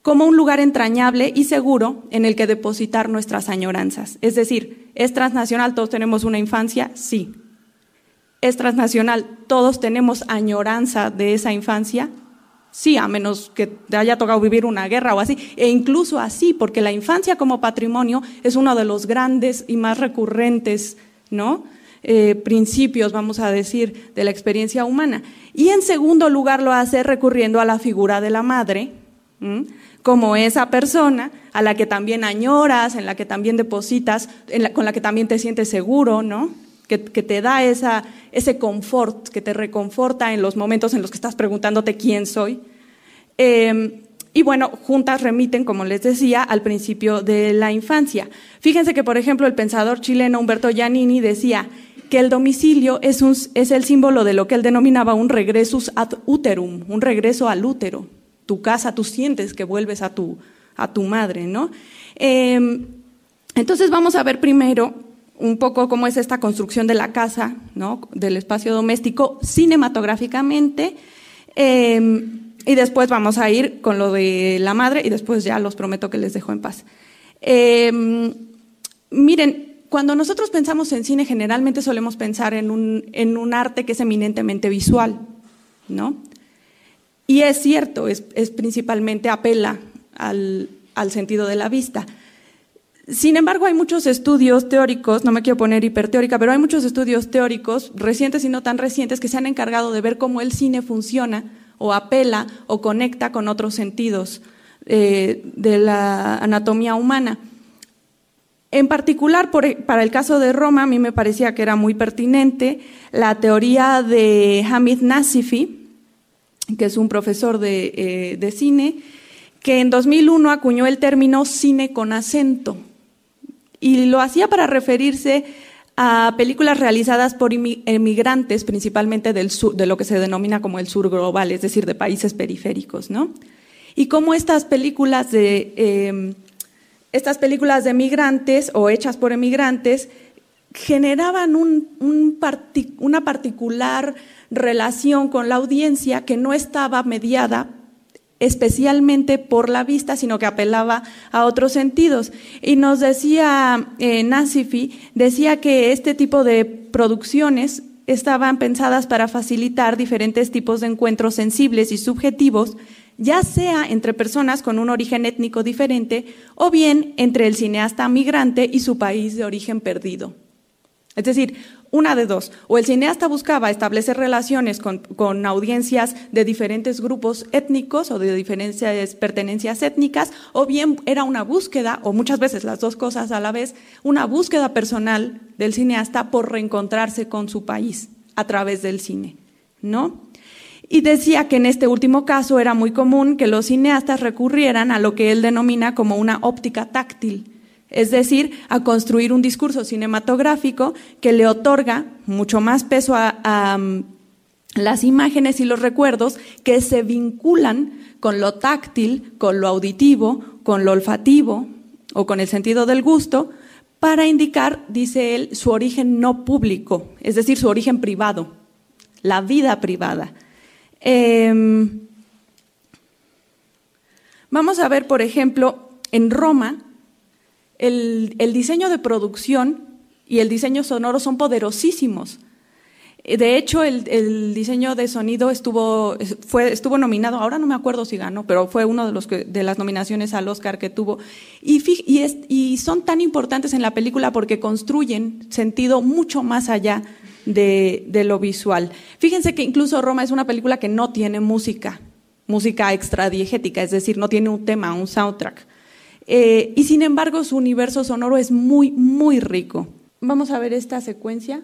Speaker 4: como un lugar entrañable y seguro en el que depositar nuestras añoranzas. Es decir, ¿es transnacional? ¿Todos tenemos una infancia? Sí. ¿Es transnacional? ¿Todos tenemos añoranza de esa infancia? Sí, a menos que te haya tocado vivir una guerra o así, e incluso así, porque la infancia como patrimonio es uno de los grandes y más recurrentes ¿no? Eh, principios, vamos a decir, de la experiencia humana. Y en segundo lugar lo hace recurriendo a la figura de la madre, como esa persona a la que también añoras, en la que también depositas, con la que también te sientes seguro, ¿no? Que, te da esa, ese confort, que te reconforta en los momentos en los que estás preguntándote quién soy. Em, y bueno, juntas remiten, como les decía, al principio de la infancia. Fíjense que, por ejemplo, el pensador chileno Humberto Giannini decía que el domicilio es, un, es el símbolo de lo que él denominaba un regresus ad uterum, un regreso al útero tu casa, tú sientes que vuelves a tu, a tu madre, ¿no? Em, entonces vamos a ver primero un poco cómo es esta construcción de la casa, ¿no? Del espacio doméstico cinematográficamente. Em, y después vamos a ir con lo de la madre y después ya los prometo que les dejo en paz. Em, miren, cuando nosotros pensamos en cine, generalmente solemos pensar en un, en un arte que es eminentemente visual, ¿no? Y es cierto, es, principalmente apela al, sentido de la vista. Sin embargo, hay muchos estudios teóricos, no me quiero poner hiperteórica, pero hay muchos estudios teóricos, recientes y no tan recientes, que se han encargado de ver cómo el cine funciona o apela o conecta con otros sentidos eh, de la anatomía humana. En particular, para el caso de Roma, a mí me parecía que era muy pertinente la teoría de Hamid Nasifi, que es un profesor eh, de, cine, que en 2001 acuñó el término cine con acento y lo hacía para referirse a películas realizadas por emigrantes, principalmente del sur, de lo que se denomina como el sur global, es decir, de países periféricos, ¿no? Y cómo estas películas de em, estas películas de emigrantes o hechas por emigrantes generaban una particular relación con la audiencia que no estaba mediada especialmente por la vista, sino que apelaba a otros sentidos. Y nos decía eh, decía que este tipo de producciones estaban pensadas para facilitar diferentes tipos de encuentros sensibles y subjetivos, ya sea entre personas con un origen étnico diferente o bien entre el cineasta migrante y su país de origen perdido. Es decir, una de dos, o el cineasta buscaba establecer relaciones con, audiencias de diferentes grupos étnicos o de diferentes pertenencias étnicas, o bien era una búsqueda, o muchas veces las dos cosas a la vez, una búsqueda personal del cineasta por reencontrarse con su país a través del cine, ¿no? Y decía que en este último caso era muy común que los cineastas recurrieran a lo que él denomina como una óptica táctil, es decir, a construir un discurso cinematográfico que le otorga mucho más peso a, mm, las imágenes y los recuerdos que se vinculan con lo táctil, con lo auditivo, con lo olfativo o con el sentido del gusto, para indicar, dice él, su origen no público, es decir, su origen privado, la vida privada. Em, vamos a ver, por ejemplo, en Roma, el, diseño de producción y el diseño sonoro son poderosísimos. De hecho, el, diseño de sonido estuvo, fue, estuvo nominado, ahora no me acuerdo si ganó, pero fue uno de, los de las nominaciones al Oscar que tuvo. Y, y, son tan importantes en la película porque construyen sentido mucho más allá de, de, lo visual. Fíjense que incluso Roma es una película que no tiene música. música extradiegética, es decir, no tiene un tema, un soundtrack. Eh, y sin embargo, su universo sonoro es muy, muy rico. Vamos a ver esta secuencia.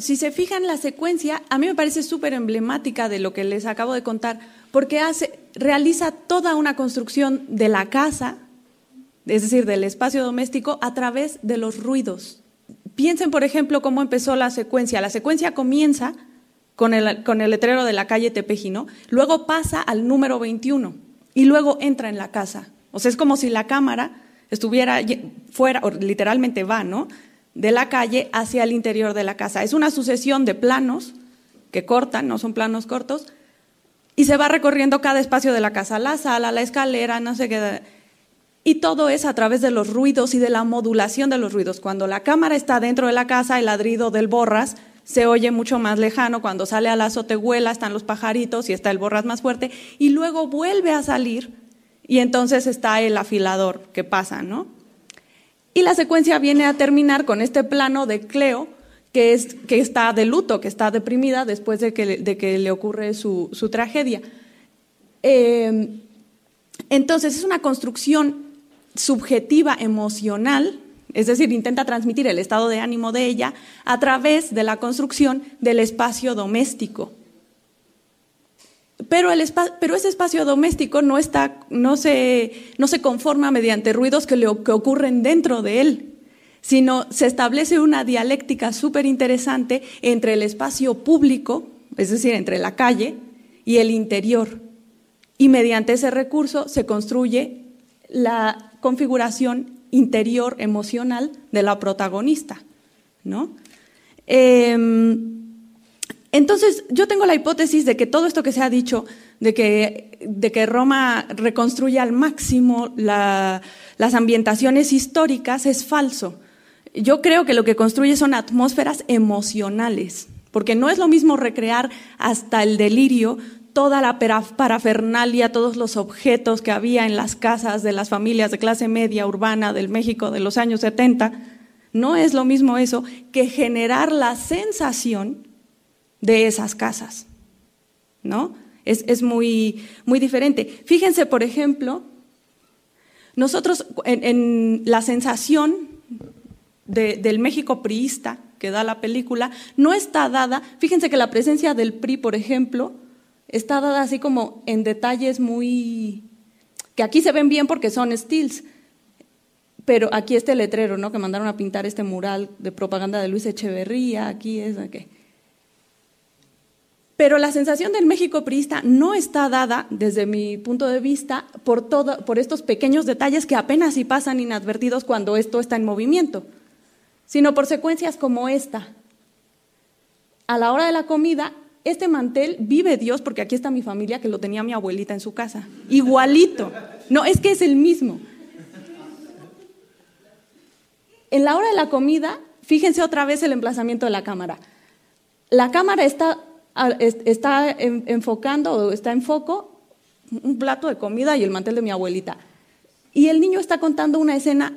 Speaker 4: Si se fijan la secuencia, a mí me parece súper emblemática de lo que les acabo de contar, porque hace, realiza toda una construcción de la casa, es decir, del espacio doméstico, a través de los ruidos. Piensen, por ejemplo, cómo empezó la secuencia. La secuencia comienza con el, con el letrero de la calle Tepejino, luego pasa al número 21 y luego entra en la casa. O sea, es como si la cámara estuviera fuera, o literalmente va, ¿no? De la calle hacia el interior de la casa. Es una sucesión de planos que cortan, no son planos cortos, y se va recorriendo cada espacio de la casa, la sala, la escalera, no sé qué. Y todo es a través de los ruidos y de la modulación de los ruidos. Cuando la cámara está dentro de la casa, el ladrido del borras se oye mucho más lejano. Cuando sale a la azotehuela están los pajaritos y está el borras más fuerte. Y luego vuelve a salir y entonces está el afilador que pasa, ¿no? Y la secuencia viene a terminar con este plano de Cleo, que, es, que está de luto, que está deprimida después de que, de que le ocurre su, su tragedia. Eh, entonces, es una construcción subjetiva emocional, es decir, intenta transmitir el estado de ánimo de ella a través de la construcción del espacio doméstico. Pero, ese espacio doméstico no, se, conforma mediante ruidos que, ocurren dentro de él, sino se establece una dialéctica súper interesante entre el espacio público, es decir, entre la calle, y el interior. Y mediante ese recurso se construye la configuración interior emocional de la protagonista. ¿no? Eh, entonces, yo tengo la hipótesis de que todo esto que se ha dicho, de que, Roma reconstruye al máximo la, las ambientaciones históricas, es falso. Yo creo que lo que construye son atmósferas emocionales, porque no es lo mismo recrear hasta el delirio toda la parafernalia, todos los objetos que había en las casas de las familias de clase media urbana del México de los años 70. No es lo mismo eso que generar la sensación de esas casas, ¿no? Es, muy, muy diferente. Fíjense, por ejemplo, nosotros en, la sensación del México priista que da la película no está dada, fíjense que la presencia del PRI, por ejemplo, está dada así como en detalles muy, que aquí se ven bien porque son stills, pero aquí este letrero, ¿no? Que mandaron a pintar este mural de propaganda de Luis Echeverría, aquí es. Pero la sensación del México priista no está dada, desde mi punto de vista, por, por estos pequeños detalles que apenas si pasan inadvertidos cuando esto está en movimiento, sino por secuencias como esta. A la hora de la comida, este mantel vive Dios, porque aquí está mi familia que lo tenía mi abuelita en su casa. Igualito. No, es que es el mismo. En la hora de la comida, fíjense otra vez el emplazamiento de la cámara. La cámara está está enfocando o está en foco un plato de comida y el mantel de mi abuelita. Y el niño está contando una escena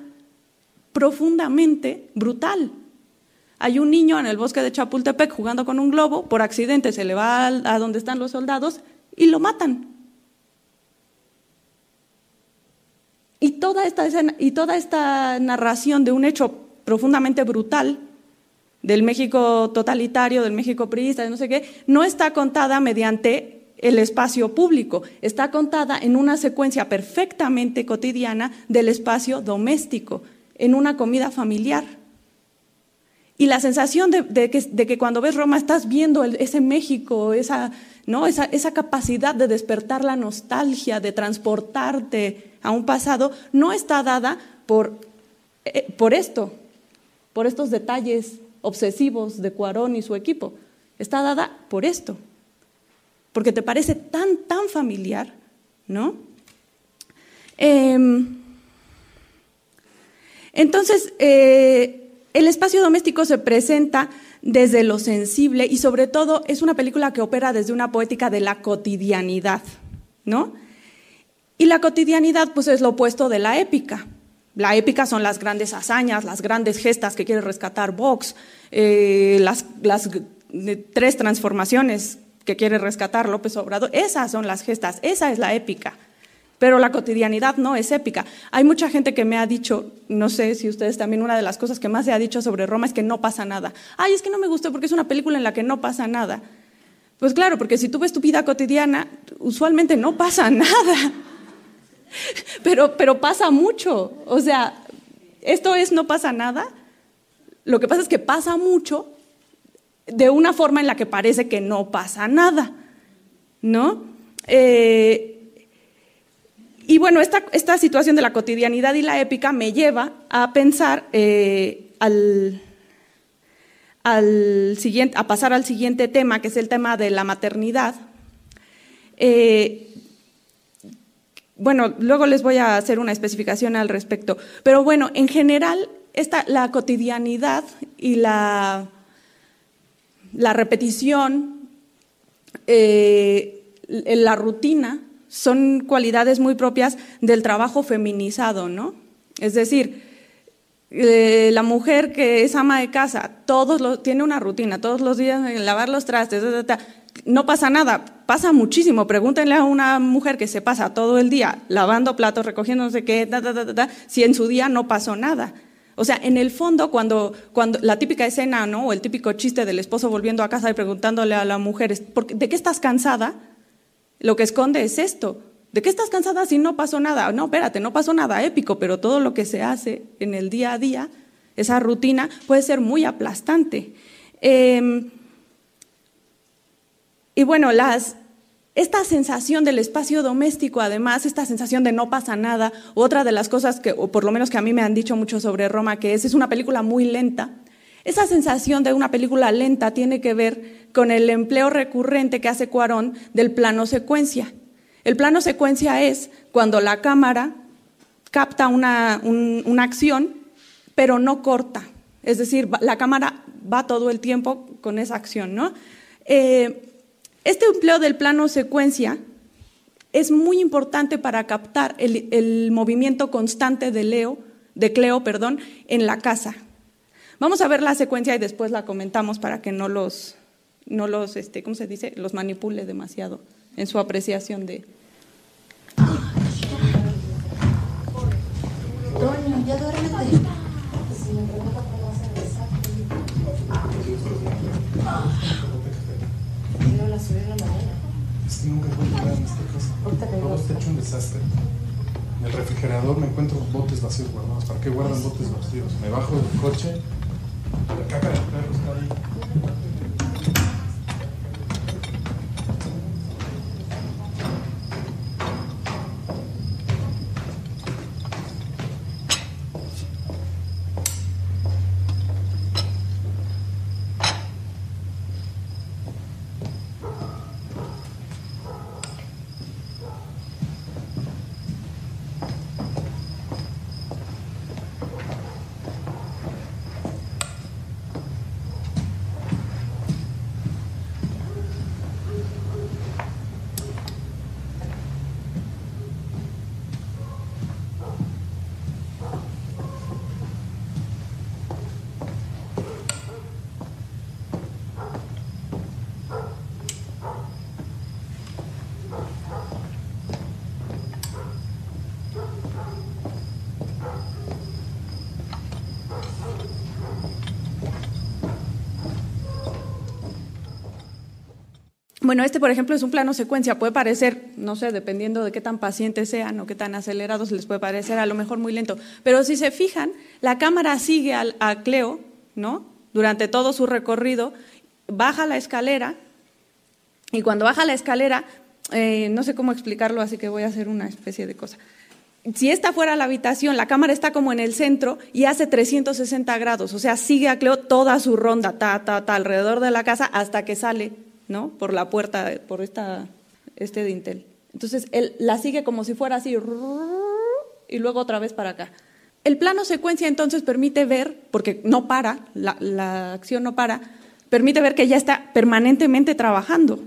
Speaker 4: profundamente brutal. Hay un niño en el bosque de Chapultepec jugando con un globo, por accidente se le va a donde están los soldados y lo matan. Y toda esta, escena- y toda esta narración de un hecho profundamente brutal del México totalitario, del México priista, de no sé qué, no está contada mediante el espacio público, está contada en una secuencia perfectamente cotidiana del espacio doméstico, en una comida familiar. Y la sensación de, que, cuando ves Roma estás viendo ese México, esa, ¿no? esa, esa capacidad de despertar la nostalgia, de transportarte a un pasado, no está dada por, eh, por esto, por estos detalles obsesivos de Cuarón y su equipo. Está dada por esto, porque te parece tan, tan familiar, ¿no? Em, entonces, eh, el espacio doméstico se presenta desde lo sensible y sobre todo es una película que opera desde una poética de la cotidianidad, ¿no? Y la cotidianidad pues es lo opuesto de la épica. La épica son las grandes hazañas, las grandes gestas que quiere rescatar Vox, eh, las, eh, tres transformaciones que quiere rescatar López Obrador. Esas son las gestas, esa es la épica. Pero la cotidianidad no es épica. Hay mucha gente que me ha dicho, no sé si ustedes también, una de las cosas que más se ha dicho sobre Roma es que no pasa nada. Ay, es que no me gustó porque es una película en la que no pasa nada. Pues claro, porque si tú ves tu vida cotidiana, usualmente no pasa (laughs) nada. Pero, pero pasa mucho. O sea, esto es no pasa nada. Lo que pasa es que pasa mucho de una forma en la que parece que no pasa nada. ¿No? Eh, y bueno, esta, esta, situación de la cotidianidad y la épica me lleva a pensar eh, al, al siguiente, a pasar al siguiente tema, que es el tema de la maternidad. Eh, bueno, luego les voy a hacer una especificación al respecto. Pero bueno, en general, esta, la cotidianidad y la, la repetición, eh, la rutina, son cualidades muy propias del trabajo feminizado, ¿no? Es decir, eh, la mujer que es ama de casa, todos los, tiene una rutina, todos los días lavar los trastes, no pasa nada, pasa muchísimo. Pregúntenle a una mujer que se pasa todo el día lavando platos, recogiendo no sé qué, si en su día no pasó nada. O sea, en el fondo, cuando, cuando la típica escena, ¿no? O el típico chiste del esposo volviendo a casa y preguntándole a la mujer, ¿de qué estás cansada? Lo que esconde es esto. ¿De qué estás cansada si no pasó nada? No, espérate, no pasó nada épico, pero todo lo que se hace en el día a día, esa rutina, puede ser muy aplastante. Eh, y bueno, las, esta sensación del espacio doméstico, además, esta sensación de no pasa nada, otra de las cosas que, o por lo menos que a mí me han dicho mucho sobre Roma, que es, es una película muy lenta. Esa sensación de una película lenta tiene que ver con el empleo recurrente que hace Cuarón del plano secuencia. El plano secuencia es cuando la cámara capta una, un, una acción, pero no corta. Es decir, la cámara va todo el tiempo con esa acción, ¿no? Eh, este empleo del plano secuencia es muy importante para captar el, el movimiento constante de Leo, de Cleo, perdón, en la casa. Vamos a ver la secuencia y después la comentamos para que no los, no los, este, ¿cómo se dice? Los manipule demasiado en su apreciación de.
Speaker 9: Toño, ya duérmete. La subí en la mañana.
Speaker 10: Es que nunca encuentro nada en esta casa. Todo está hecho un desastre. En el refrigerador me encuentro botes vacíos guardados. ¿Para qué guardan botes vacíos? Me bajo del coche, la caca del perro está ahí.
Speaker 4: Bueno, este, por ejemplo, es un plano secuencia. Puede parecer, no sé, dependiendo de qué tan pacientes sean o qué tan acelerados les puede parecer, a lo mejor muy lento. Pero si se fijan, la cámara sigue al, a Cleo, ¿no? Durante todo su recorrido, baja la escalera y cuando baja la escalera, eh, no sé cómo explicarlo, así que voy a hacer una especie de cosa. Si esta fuera la habitación, la cámara está como en el centro y hace 360 grados, o sea, sigue a Cleo toda su ronda, ta, ta, ta, alrededor de la casa hasta que sale, ¿no? Por la puerta, por esta, este dintel. Entonces, él la sigue como si fuera así, y luego otra vez para acá. El plano secuencia entonces permite ver, porque no para, la, acción no para, permite ver que ya está permanentemente trabajando.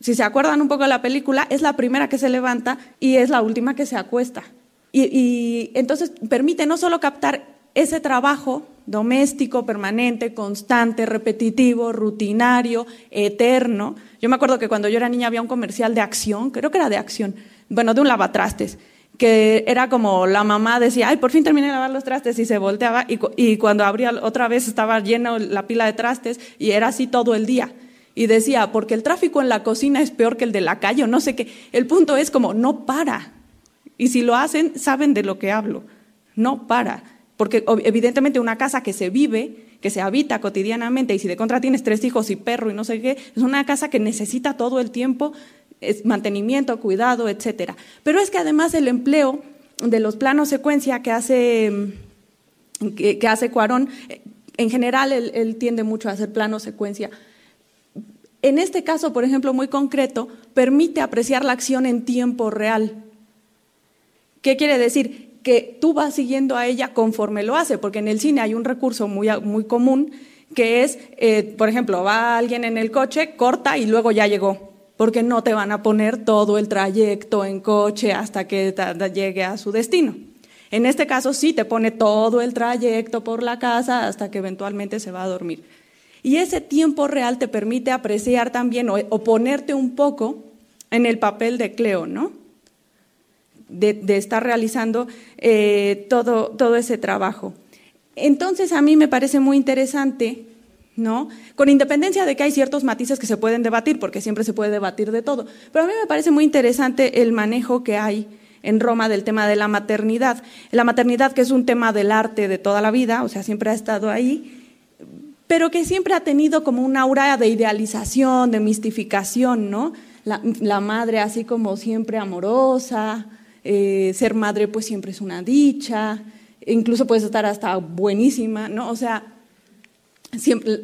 Speaker 4: Si se acuerdan un poco de la película, es la primera que se levanta y es la última que se acuesta. Y entonces permite no solo captar ese trabajo doméstico, permanente, constante, repetitivo, rutinario, eterno. Yo me acuerdo que cuando yo era niña había un comercial de acción, creo que era de acción, bueno, de un lavatrastes, que era como la mamá decía, ay, por fin terminé de lavar los trastes y se volteaba y, cuando abría otra vez estaba llena la pila de trastes y era así todo el día y decía, porque el tráfico en la cocina es peor que el de la calle, o no sé qué. El punto es como, no para. Y si lo hacen, saben de lo que hablo. No para. Porque evidentemente una casa que se vive, que se habita cotidianamente, y si de contra tienes tres hijos y perro y no sé qué, es una casa que necesita todo el tiempo mantenimiento, cuidado, etcétera. Pero es que además el empleo de los planos secuencia que hace, que, hace Cuarón, en general él, él tiende mucho a hacer planos secuencia en este caso, por ejemplo, muy concreto, permite apreciar la acción en tiempo real. ¿Qué quiere decir? Que tú vas siguiendo a ella conforme lo hace, porque en el cine hay un recurso muy, muy común que es, eh, por ejemplo, va alguien en el coche, corta y luego ya llegó, porque no te van a poner todo el trayecto en coche hasta que llegue a su destino. En este caso sí te pone todo el trayecto por la casa hasta que eventualmente se va a dormir. Y ese tiempo real te permite apreciar también o, ponerte un poco en el papel de Cleo, ¿no? De, estar realizando eh, todo, todo ese trabajo. Entonces a mí me parece muy interesante, ¿no? Con independencia de que hay ciertos matices que se pueden debatir, porque siempre se puede debatir de todo, pero a mí me parece muy interesante el manejo que hay en Roma del tema de la maternidad. La maternidad que es un tema del arte de toda la vida, o sea, siempre ha estado ahí, pero que siempre ha tenido como una aura de idealización, de mistificación, ¿no? La, madre así como siempre amorosa, eh, ser madre pues siempre es una dicha, incluso puedes estar hasta buenísima, ¿no? O sea, siempre,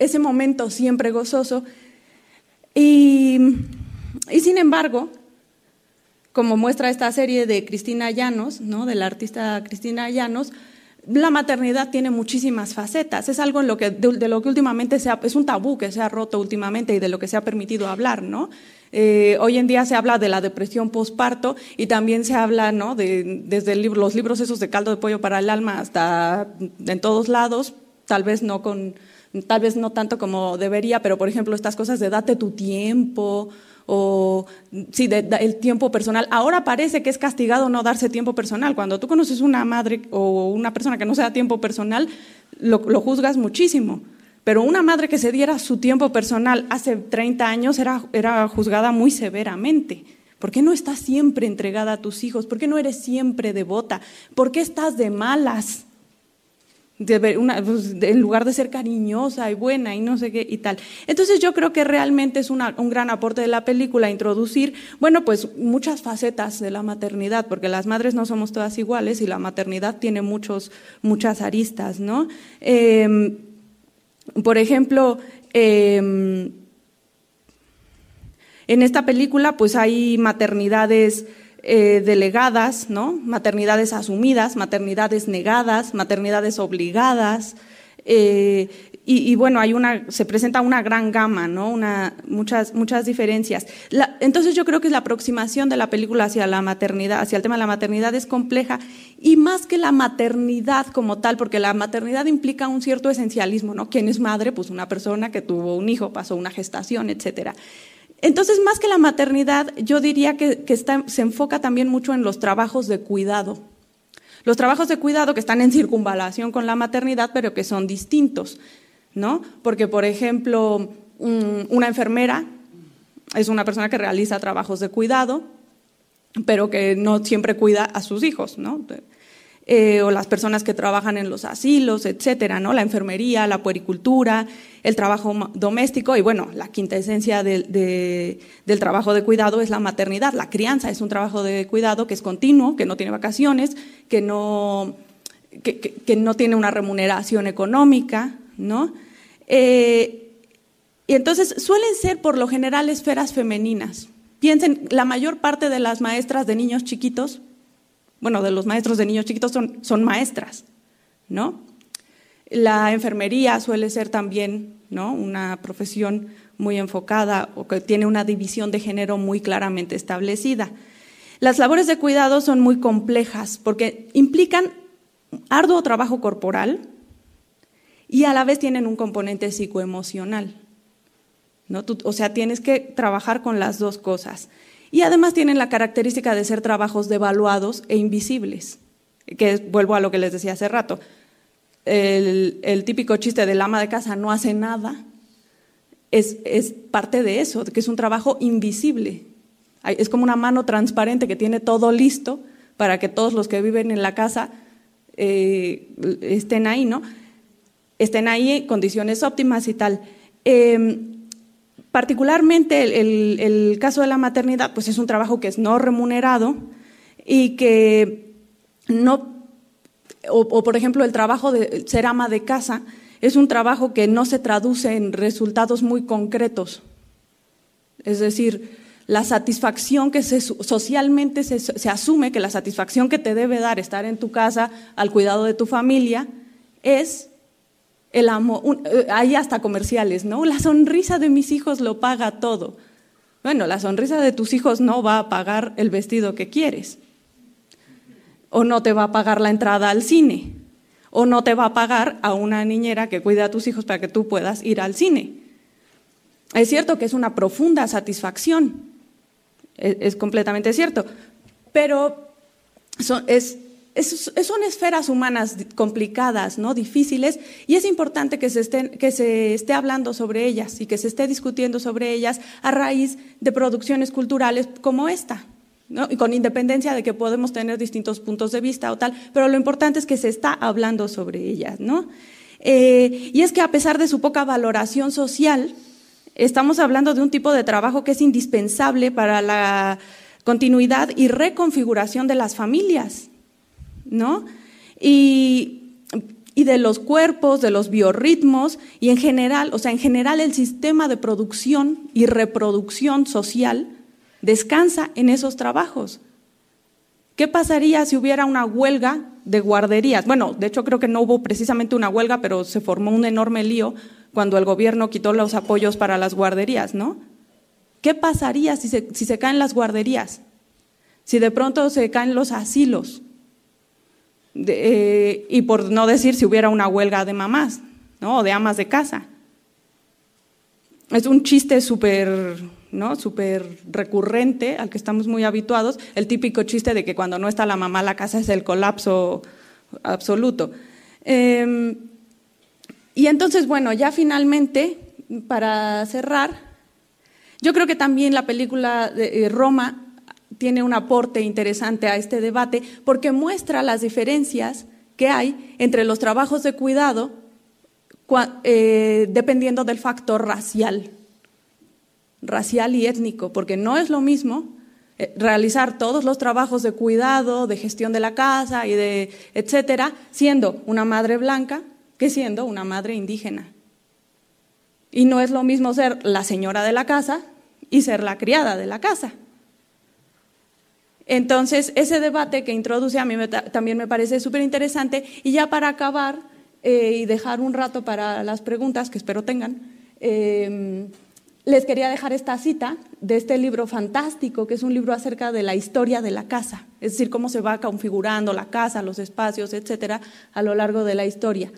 Speaker 4: ese momento siempre gozoso. Y, y sin embargo, como muestra esta serie de Cristina Llanos, ¿no? de la artista Cristina Llanos, la maternidad tiene muchísimas facetas. Es algo en lo que, de, lo que últimamente se ha, es un tabú que se ha roto últimamente y de lo que se ha permitido hablar, ¿no? Eh, hoy en día se habla de la depresión postparto y también se habla, ¿no? De, desde los libros esos de caldo de pollo para el alma hasta en todos lados, tal vez no con, tal vez no tanto como debería, pero por ejemplo estas cosas de date tu tiempo o sí, el tiempo personal. Ahora parece que es castigado no darse tiempo personal. Cuando tú conoces una madre o una persona que no se da tiempo personal, lo, juzgas muchísimo. Pero una madre que se diera su tiempo personal hace 30 años era, era juzgada muy severamente. ¿Por qué no estás siempre entregada a tus hijos? ¿Por qué no eres siempre devota? ¿Por qué estás de malas? Pues, en lugar de ser cariñosa y buena y no sé qué y tal. Entonces yo creo que realmente es un gran aporte de la película introducir, bueno, pues muchas facetas de la maternidad, porque las madres no somos todas iguales y la maternidad tiene muchos, muchas aristas, ¿no? Em, por ejemplo, em, en esta película pues hay maternidades eh, delegadas, ¿no? maternidades asumidas, maternidades negadas, maternidades obligadas. Eh, y, bueno, hay una, se presenta una gran gama, ¿no? Muchas, muchas diferencias. entonces yo creo que la aproximación de la película hacia la maternidad, hacia el tema de la maternidad es compleja y más que la maternidad como tal, porque la maternidad implica un cierto esencialismo, ¿no? ¿Quién es madre? Pues una persona que tuvo un hijo, pasó una gestación, etcétera. Entonces, más que la maternidad, yo diría que, se enfoca también mucho en los trabajos de cuidado. Los trabajos de cuidado que están en circunvalación con la maternidad, pero que son distintos, ¿no? Porque, por ejemplo, una enfermera es una persona que realiza trabajos de cuidado, pero que no siempre cuida a sus hijos, ¿no? Eh, o las personas que trabajan en los asilos, etcétera, ¿no? La enfermería, la puericultura, el trabajo doméstico y bueno, la quinta esencia del, del trabajo de cuidado es la maternidad. La crianza es un trabajo de cuidado que es continuo, que no tiene vacaciones, que no, que, que, no tiene una remuneración económica, ¿no? Eh, y entonces suelen ser por lo general esferas femeninas. Piensen, la mayor parte de las maestras de niños chiquitos bueno, de los maestros de niños chiquitos son, son maestras, ¿no? La enfermería suele ser también ¿no? una profesión muy enfocada o que tiene una división de género muy claramente establecida. Las labores de cuidado son muy complejas porque implican arduo trabajo corporal y a la vez tienen un componente psicoemocional. ¿no? o sea, tienes que trabajar con las dos cosas. Y además tienen la característica de ser trabajos devaluados e invisibles, que vuelvo a lo que les decía hace rato. El, típico chiste del ama de casa no hace nada es, parte de eso, que es un trabajo invisible. Es como una mano transparente que tiene todo listo para que todos los que viven en la casa eh, estén ahí, ¿no? Estén ahí en condiciones óptimas y tal. Em, Particularmente el, caso de la maternidad, pues es un trabajo que es no remunerado y que no, o, por ejemplo el trabajo de ser ama de casa, es un trabajo que no se traduce en resultados muy concretos. Es decir, la satisfacción que socialmente se, se, asume que la satisfacción que te debe dar estar en tu casa al cuidado de tu familia es el amor, eh, hay hasta comerciales, ¿no? La sonrisa de mis hijos lo paga todo. Bueno, la sonrisa de tus hijos no va a pagar el vestido que quieres. O no te va a pagar la entrada al cine. O no te va a pagar a una niñera que cuida a tus hijos para que tú puedas ir al cine. Es cierto que es una profunda satisfacción. Es, es completamente cierto. Pero son, es, son esferas humanas complicadas, ¿no? difíciles, y es importante que se, esté hablando sobre ellas y que se esté discutiendo sobre ellas a raíz de producciones culturales como esta. Y con independencia de que podemos tener distintos puntos de vista o tal, pero lo importante es que se está hablando sobre ellas. ¿no? Eh, y es que a pesar de su poca valoración social, estamos hablando de un tipo de trabajo que es indispensable para la continuidad y reconfiguración de las familias. ¿No? Y, de los cuerpos, de los biorritmos y en general, o sea, en general el sistema de producción y reproducción social descansa en esos trabajos. ¿Qué pasaría si hubiera una huelga de guarderías? Bueno, de hecho creo que no hubo precisamente una huelga, pero se formó un enorme lío cuando el gobierno quitó los apoyos para las guarderías, ¿no? ¿Qué pasaría si se, si se caen las guarderías? Si de pronto se caen los asilos, eh, y por no decir si hubiera una huelga de mamás, ¿no? O de amas de casa. Es un chiste súper ¿no? súper recurrente al que estamos muy habituados, el típico chiste de que cuando no está la mamá la casa es el colapso absoluto. Em, y entonces, bueno, ya finalmente, para cerrar, yo creo que también la película de eh, Roma tiene un aporte interesante a este debate porque muestra las diferencias que hay entre los trabajos de cuidado eh, dependiendo del factor racial, racial y étnico, porque no es lo mismo eh, realizar todos los trabajos de cuidado, de gestión de la casa y de etcétera, siendo una madre blanca que siendo una madre indígena. Y no es lo mismo ser la señora de la casa y ser la criada de la casa. Entonces, ese debate que introduce a mí también me parece súper interesante. Y ya para acabar eh, y dejar un rato para las preguntas, que espero tengan, em, les quería dejar esta cita de este libro fantástico, que es un libro acerca de la historia de la casa, es decir, cómo se va configurando la casa, los espacios, etcétera, a lo largo de la historia.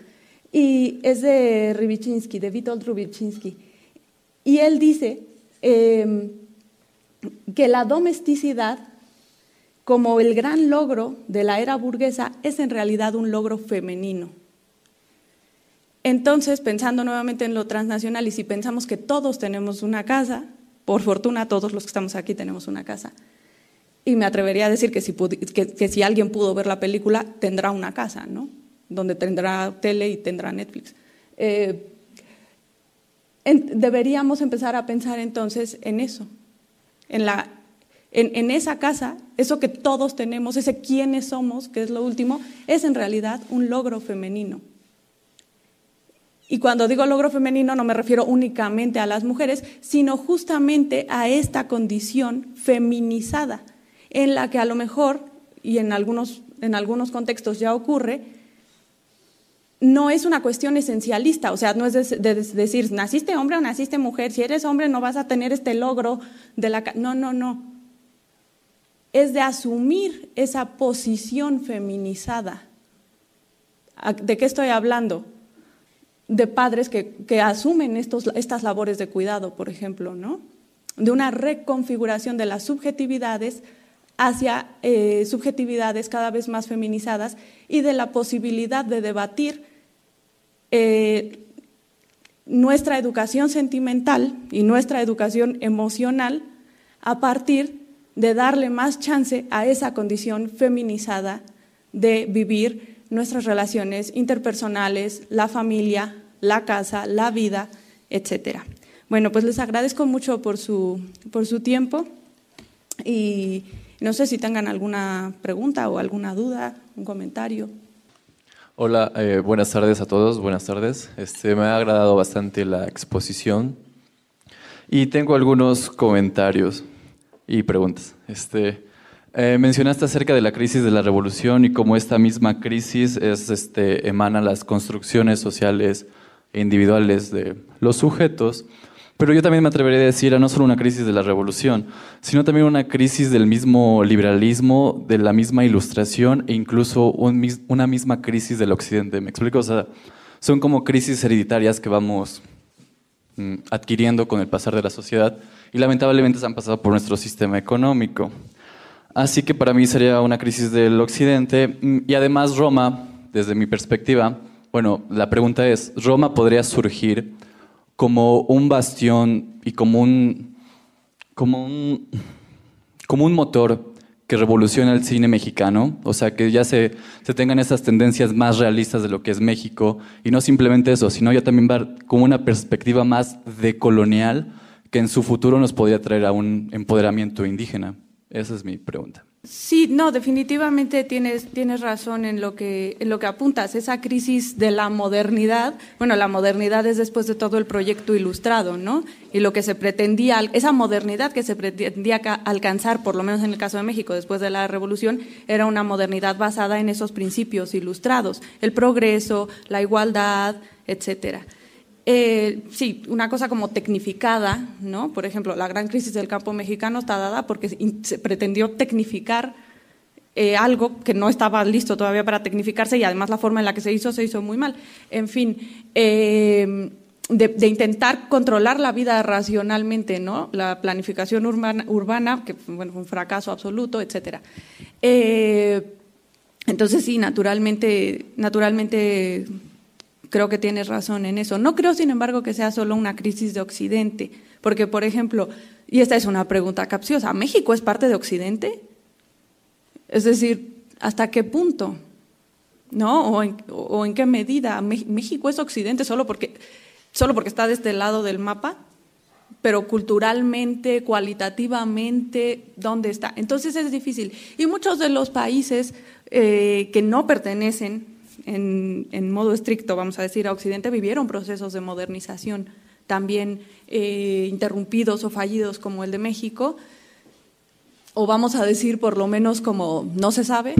Speaker 4: Y es de Rybichinsky, de Witold Rybichinsky. Y él dice em, que la domesticidad como el gran logro de la era burguesa es en realidad un logro femenino. Entonces, pensando nuevamente en lo transnacional y si pensamos que todos tenemos una casa, Por fortuna, todos los que estamos aquí tenemos una casa. Y me atrevería a decir que si, que, si alguien pudo ver la película, tendrá una casa, ¿no? Donde tendrá tele y tendrá Netflix. Eh, deberíamos empezar a pensar entonces en eso, en, la, en, en, esa casa, eso que todos tenemos, ese quiénes somos, que es lo último, es en realidad un logro femenino. Y cuando digo logro femenino no me refiero únicamente a las mujeres, sino justamente a esta condición feminizada, en la que a lo mejor, y en algunos, en algunos contextos ya ocurre, no es una cuestión esencialista, o sea, no es de, de, de, decir, naciste hombre o naciste mujer, si eres hombre no vas a tener este logro de la... No, no, no. Es de asumir esa posición feminizada. ¿De qué estoy hablando? De padres que, que asumen estos, estas labores de cuidado, por ejemplo, ¿no? De una reconfiguración de las subjetividades hacia eh, subjetividades cada vez más feminizadas y de la posibilidad de debatir eh, nuestra educación sentimental y nuestra educación emocional a partir de darle más chance a esa condición feminizada de vivir nuestras relaciones interpersonales, la familia, la casa, la vida, etc. Bueno, pues les agradezco mucho por su, por su tiempo y no sé si tengan alguna pregunta o alguna duda, un comentario.
Speaker 11: Hola, eh, buenas tardes a todos, buenas tardes. Este, me ha agradado bastante la exposición y tengo algunos comentarios y preguntas. Este, eh, mencionaste acerca de la crisis de la revolución y cómo esta misma crisis es, este, emana las construcciones sociales e individuales de los sujetos. Pero yo también me atrevería a decir, a no solo una crisis de la revolución, sino también una crisis del mismo liberalismo, de la misma ilustración e incluso un, una misma crisis del occidente. ¿Me explico? O sea, son como crisis hereditarias que vamos mm, adquiriendo con el pasar de la sociedad y lamentablemente se han pasado por nuestro sistema económico. Así que para mí sería una crisis del occidente y además Roma, desde mi perspectiva, bueno, la pregunta es, ¿Roma podría surgir como un bastión y como un, como un, como un motor que revoluciona el cine mexicano, o sea, que ya se, se tengan esas tendencias más realistas de lo que es México, y no simplemente eso, sino ya también va una perspectiva más decolonial que en su futuro nos podría traer a un empoderamiento indígena. Esa es mi pregunta.
Speaker 4: Sí, no, definitivamente tienes, tienes razón en lo, que, en lo que apuntas. Esa crisis de la modernidad, bueno, la modernidad es después de todo el proyecto ilustrado, ¿no? Y lo que se pretendía, esa modernidad que se pretendía alcanzar, por lo menos en el caso de México, después de la revolución, era una modernidad basada en esos principios ilustrados, el progreso, la igualdad, etcétera. Eh, sí, una cosa como tecnificada, ¿no? Por ejemplo, la gran crisis del campo mexicano está dada porque se pretendió tecnificar eh, algo que no estaba listo todavía para tecnificarse y además la forma en la que se hizo se hizo muy mal. En fin, eh, de, intentar controlar la vida racionalmente, ¿no? La planificación urbana, urbana que bueno, fue un fracaso absoluto, etcétera. Eh, entonces sí, naturalmente, naturalmente creo que tienes razón en eso. No creo, sin embargo, que sea solo una crisis de Occidente, porque, por ejemplo, y esta es una pregunta capciosa, ¿México es parte de Occidente? Es decir, ¿hasta qué punto? ¿No? ¿O en, qué medida? ¿México es Occidente solo porque, solo porque está de este lado del mapa? pero culturalmente, cualitativamente, ¿dónde está? Entonces es difícil. Y muchos de los países eh, que no pertenecen en, modo estricto, vamos a decir, a Occidente, vivieron procesos de modernización también eh, interrumpidos o fallidos como el de México, o vamos a decir por lo menos como no se sabe,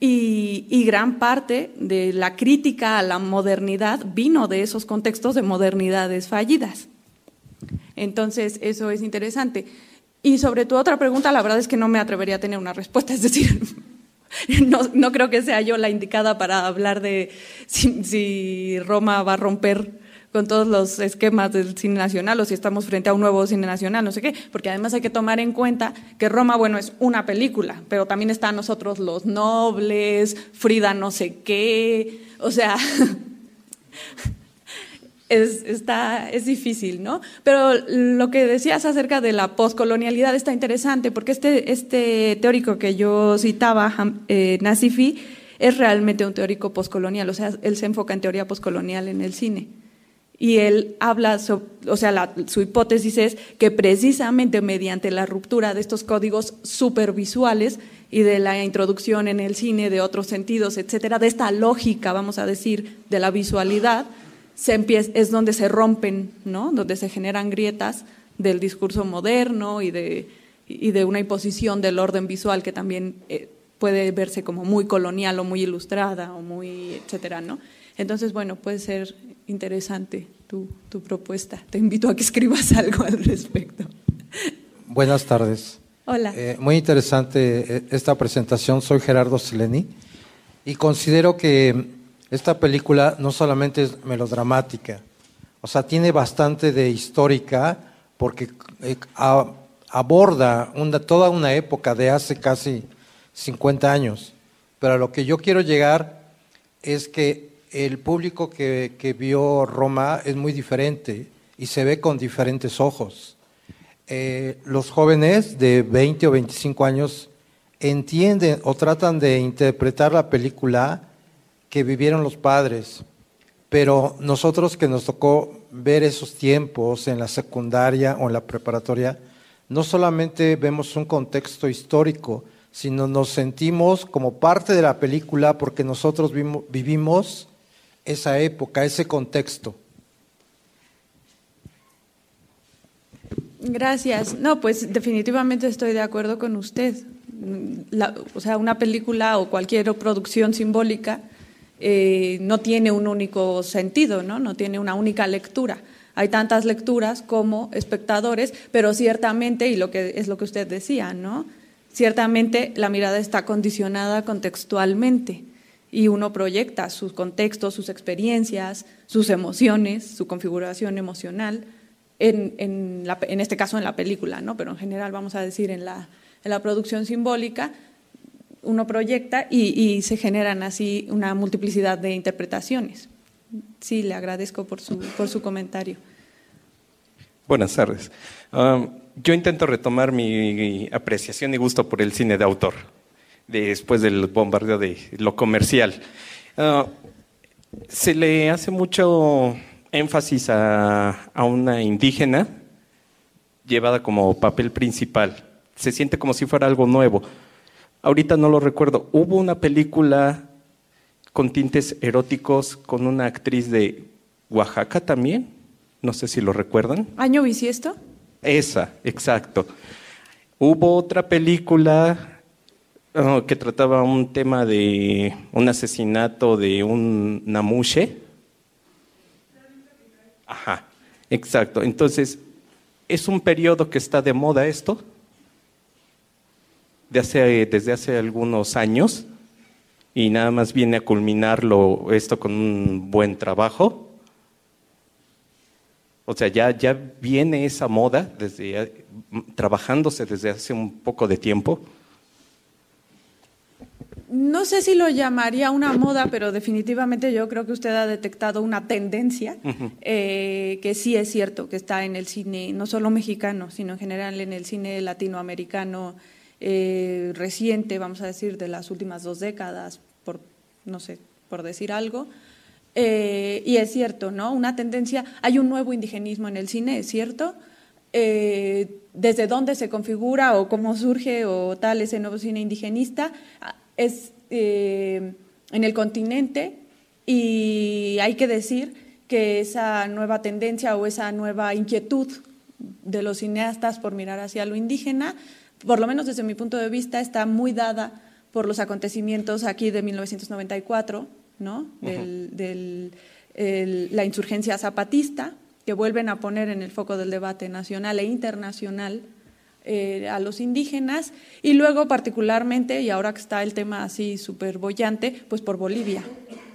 Speaker 4: y, y, gran parte de la crítica a la modernidad vino de esos contextos de modernidades fallidas. Entonces, eso es interesante. Y sobre tu otra pregunta, la verdad es que no me atrevería a tener una respuesta, es decir, (laughs) no, creo que sea yo la indicada para hablar de si, Roma va a romper con todos los esquemas del cine nacional o si estamos frente a un nuevo cine nacional, no sé qué, porque además hay que tomar en cuenta que Roma, bueno, es una película, pero también están nosotros los nobles, Frida no sé qué, o sea, (laughs) es, está, es difícil, ¿no? Pero lo que decías acerca de la poscolonialidad está interesante, porque este, este teórico que yo citaba, eh, Nasifi, es realmente un teórico poscolonial, o sea, él se enfoca en teoría poscolonial en el cine. Y él habla, o sea, su hipótesis es que precisamente mediante la ruptura de estos códigos supervisuales y de la introducción en el cine de otros sentidos, etcétera, de esta lógica, vamos a decir, de la visualidad, se empieza, es donde se rompen, ¿no? Donde se generan grietas del discurso moderno y de, y de una imposición del orden visual que también eh, puede verse como muy colonial o muy ilustrada o muy, etcétera, ¿no? Entonces, bueno, puede ser interesante tu, tu propuesta. Te invito a que escribas (laughs) algo al respecto.
Speaker 12: Buenas tardes.
Speaker 4: Hola.
Speaker 12: Eh, muy interesante eh, esta presentación. Soy Gerardo Sileni y considero que esta película no solamente es melodramática, o sea, tiene bastante de histórica porque eh, aborda toda una época de hace casi 50 años. Pero a lo que yo quiero llegar es que el público que, vio Roma es muy diferente y se ve con diferentes ojos. Eh, los jóvenes de 20 o 25 años entienden o tratan de interpretar la película que vivieron los padres, pero nosotros que nos tocó ver esos tiempos en la secundaria o en la preparatoria, no solamente vemos un contexto histórico, sino nos sentimos como parte de la película porque nosotros vivimos esa época, ese contexto.
Speaker 4: Gracias. No, pues definitivamente estoy de acuerdo con usted. o sea, una película o cualquier producción simbólica eh, no tiene un único sentido, ¿no? No tiene una única lectura. Hay tantas lecturas como espectadores, pero ciertamente, y lo que es lo que usted decía, ¿no? Ciertamente la mirada está condicionada contextualmente y uno proyecta sus contextos, sus experiencias, sus emociones, su configuración emocional, en, en, la, en, este caso en la película, ¿no? pero en general vamos a decir en la, en la producción simbólica, uno proyecta y, y, se generan así una multiplicidad de interpretaciones. Sí, le agradezco por su, por su comentario.
Speaker 13: Buenas tardes. Um, yo intento retomar mi apreciación y gusto por el cine de autor después del bombardeo de lo comercial. Ah, se le hace mucho énfasis a, una indígena llevada como papel principal. Se siente como si fuera algo nuevo. Ahorita no lo recuerdo. Hubo una película con tintes eróticos con una actriz de Oaxaca también. No sé si lo recuerdan.
Speaker 4: ¿Año bisiesto?
Speaker 13: Esa, exacto. Hubo otra película Oh, que trataba un tema de un asesinato de un namushe. Ajá, exacto. Entonces, ¿es un periodo que está de moda esto? De hace, desde hace algunos años y nada más viene a culminarlo esto con un buen trabajo. O sea, ya, ya viene esa moda desde, trabajándose desde hace un poco de tiempo
Speaker 4: no sé si lo llamaría una moda, pero definitivamente yo creo que usted ha detectado una tendencia eh, que sí es cierto, que está en el cine, no solo mexicano, sino en general en el cine latinoamericano eh, reciente, vamos a decir, de las últimas dos décadas, por, no sé, por decir algo. Eh, y es cierto, ¿no? Una tendencia, hay un nuevo indigenismo en el cine, es cierto. desde dónde se configura o cómo surge o tal ese nuevo cine indigenista, es eh, en el continente y hay que decir que esa nueva tendencia o esa nueva inquietud de los cineastas por mirar hacia lo indígena, por lo menos desde mi punto de vista, está muy dada por los acontecimientos aquí de 1994, ¿no? Del, la insurgencia zapatista, que vuelven a poner en el foco del debate nacional e internacional eh, a los indígenas y luego particularmente, y ahora que está el tema así súper bollante, pues por Bolivia.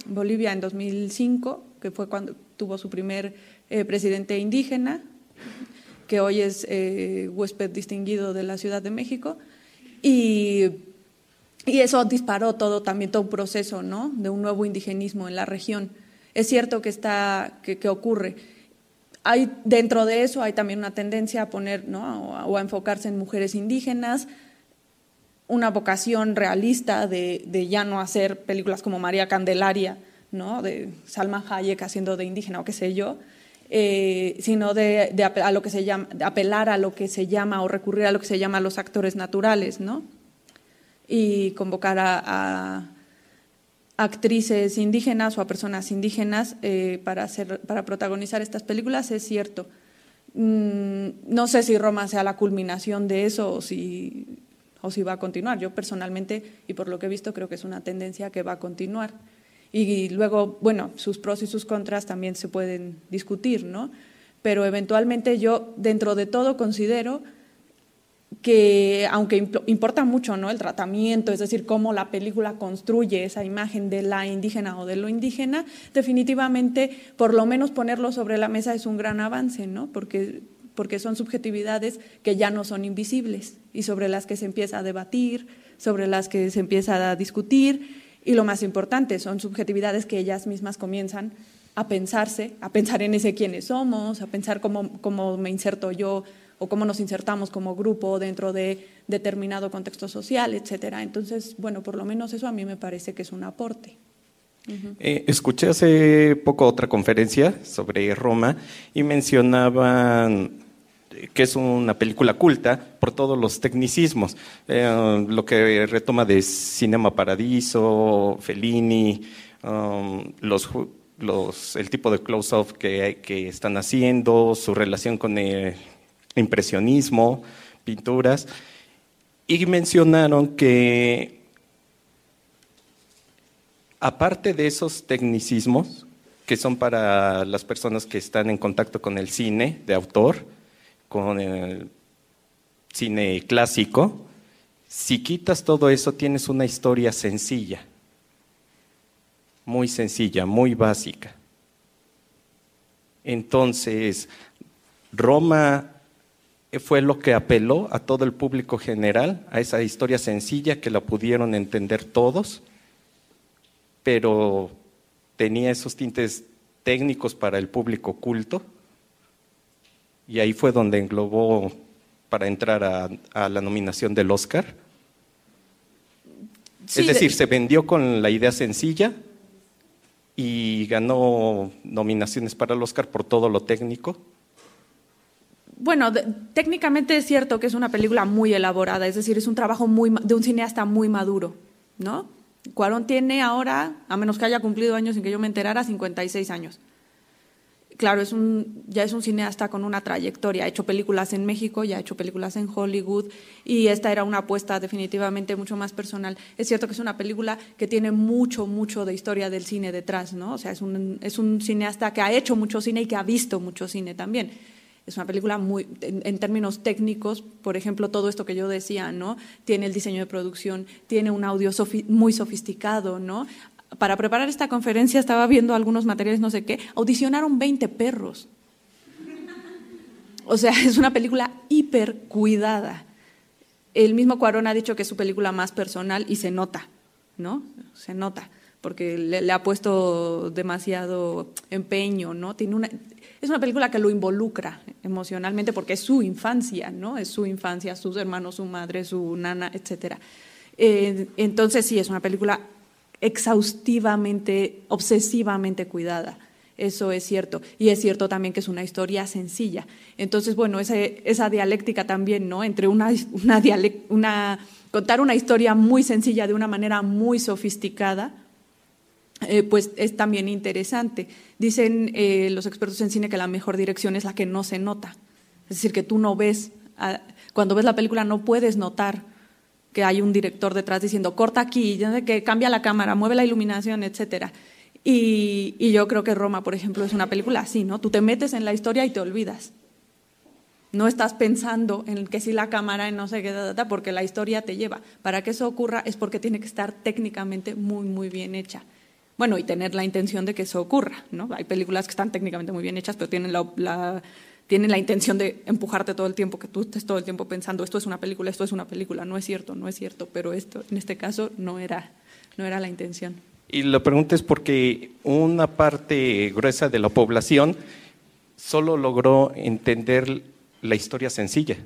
Speaker 4: Bolivia en 2005, que fue cuando tuvo su primer eh, presidente indígena, que hoy es eh, huésped distinguido de la Ciudad de México, y, y, eso disparó todo, también todo un proceso ¿no? de un nuevo indigenismo en la región. es cierto que, está, que, que ocurre. Hay, dentro de eso hay también una tendencia a poner ¿no? o, a, enfocarse en mujeres indígenas, una vocación realista de, de, ya no hacer películas como María Candelaria, ¿no? de Salma Hayek haciendo de indígena o qué sé yo, eh, sino de, a lo que se llama, apelar a lo que se llama o recurrir a lo que se llama los actores naturales, ¿no? Y convocar a, a actrices indígenas o a personas indígenas eh, para, hacer, para protagonizar estas películas, es cierto. Mm, no sé si Roma sea la culminación de eso o si, o si va a continuar. Yo personalmente, y por lo que he visto, creo que es una tendencia que va a continuar. Y luego, bueno, sus pros y sus contras también se pueden discutir, ¿no? Pero eventualmente yo, dentro de todo, considero que, aunque importa mucho ¿no? el tratamiento, es decir, cómo la película construye esa imagen de la indígena o de lo indígena, definitivamente, por lo menos ponerlo sobre la mesa es un gran avance, ¿no? Porque, porque son subjetividades que ya no son invisibles y sobre las que se empieza a debatir, sobre las que se empieza a discutir y lo más importante, son subjetividades que ellas mismas comienzan a pensarse, a pensar en ese quiénes somos, a pensar cómo, cómo me inserto yo o cómo nos insertamos como grupo dentro de determinado contexto social, etcétera. Entonces, bueno, por lo menos eso a mí me parece que es un aporte.
Speaker 13: Eh, escuché hace poco otra conferencia sobre Roma y mencionaban que es una película culta por todos los tecnicismos, eh, lo que retoma de Cinema Paradiso, Fellini, um, los, los, el tipo de close-up que, que, están haciendo, su relación con el impresionismo, pinturas, y mencionaron que aparte de esos tecnicismos, que son para las personas que están en contacto con el cine de autor, con el cine clásico, si quitas todo eso tienes una historia sencilla, muy sencilla, muy básica. Entonces, Roma fue lo que apeló a todo el público general, a esa historia sencilla que la pudieron entender todos, pero tenía esos tintes técnicos para el público culto y ahí fue donde englobó para entrar a, la nominación del Oscar. es decir, se vendió con la idea sencilla y ganó nominaciones para el Oscar por todo lo técnico.
Speaker 4: Bueno, técnicamente es cierto que es una película muy elaborada, es decir, es un trabajo muy, de un cineasta muy maduro, ¿no? Cuarón tiene ahora, a menos que haya cumplido años sin que yo me enterara, 56 años claro, es un, ya es un cineasta con una trayectoria. Ha hecho películas en México, ya ha hecho películas en Hollywood y esta era una apuesta definitivamente mucho más personal. Es cierto que es una película que tiene mucho, mucho de historia del cine detrás, ¿no? O sea, es un, es un cineasta que ha hecho mucho cine y que ha visto mucho cine también. Es una película muy, en, términos técnicos, por ejemplo, todo esto que yo decía, ¿no? Tiene el diseño de producción, tiene un audio muy sofisticado, ¿no? Para preparar esta conferencia estaba viendo algunos materiales, no sé qué, audicionaron 20 perros. O sea, (laughs) es una película hiper cuidada. El mismo Cuarón ha dicho que es su película más personal y se nota, ¿no? Se nota, porque le, ha puesto demasiado empeño, ¿no? Tiene una, es una película que lo involucra emocionalmente porque es su infancia, ¿no? Es su infancia, sus hermanos, su madre, su nana, etc. Eh, entonces sí, es una película exhaustivamente, obsesivamente cuidada. Eso es cierto. Y es cierto también que es una historia sencilla. Entonces, bueno, esa, esa dialéctica también, ¿no? Entre una, una, una, contar una historia muy sencilla de una manera muy sofisticada, eh, pues es también interesante. Dicen eh, los expertos en cine que la mejor dirección es la que no se nota. Es decir, que tú no ves, cuando ves la película no puedes notar que hay un director detrás diciendo corta aquí, que cambia la cámara, mueve la iluminación, etcétera. Y, y, yo creo que Roma, por ejemplo, es una película así, ¿no? Tú te metes en la historia y te olvidas. No estás pensando en que si la cámara, no sé qué, porque la historia te lleva. Para que eso ocurra es porque tiene que estar técnicamente muy, muy bien hecha. Bueno, y tener la intención de que eso ocurra, ¿no? Hay películas que están técnicamente muy bien hechas, pero tienen la tienen la intención de empujarte todo el tiempo, que tú estés todo el tiempo pensando, esto es una película, esto es una película, no es cierto, no es cierto, pero esto, en este caso, no era, no era la intención.
Speaker 13: Y la pregunta es porque una parte gruesa de la población solo logró entender la historia sencilla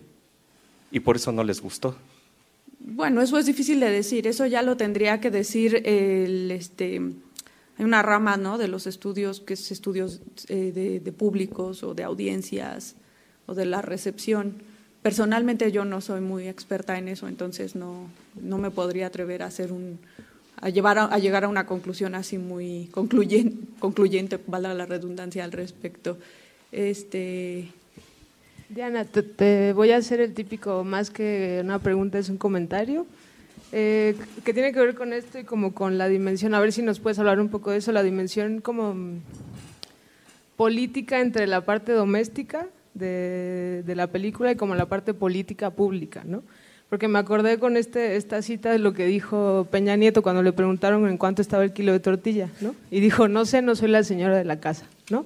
Speaker 13: y por eso no les gustó.
Speaker 4: Bueno, eso es difícil de decir, eso ya lo tendría que decir el, este, hay una rama ¿no? de los estudios que es estudios eh, de, públicos o de audiencias o de la recepción. Personalmente yo no soy muy experta en eso, entonces no, no me podría atrever a hacer un a, llevar a, a llegar a una conclusión así muy concluyente, concluyente, valga la redundancia al respecto. Este,
Speaker 14: Diana, te, te, voy a hacer el típico, más que una pregunta, es un comentario, eh, que tiene que ver con esto y como con la dimensión, a ver si nos puedes hablar un poco de eso, la dimensión como política entre la parte doméstica de, de la película y como la parte política pública, ¿no? Porque me acordé con este, esta cita de lo que dijo Peña Nieto cuando le preguntaron en cuánto estaba el kilo de tortilla, ¿no? Y dijo, no sé, no soy la señora de la casa, ¿no?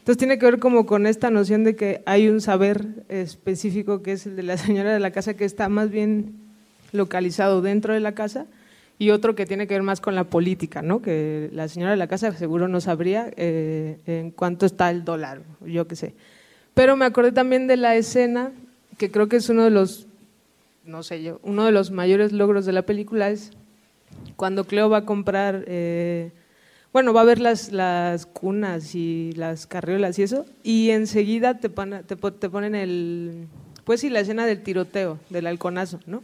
Speaker 14: Entonces tiene que ver como con esta noción de que hay un saber específico que es el de la señora de la casa que está más bien localizado dentro de la casa y otro que tiene que ver más con la política, ¿no? Que la señora de la casa seguro no sabría eh, en cuánto está el dólar, yo qué sé. Pero me acordé también de la escena que creo que es uno de los, no sé yo, uno de los mayores logros de la película es cuando Cleo va a comprar eh, bueno, va a ver las, las cunas y las carriolas y eso, y enseguida te, pon, te, te, ponen el, pues sí, la escena del tiroteo, del halconazo, ¿no?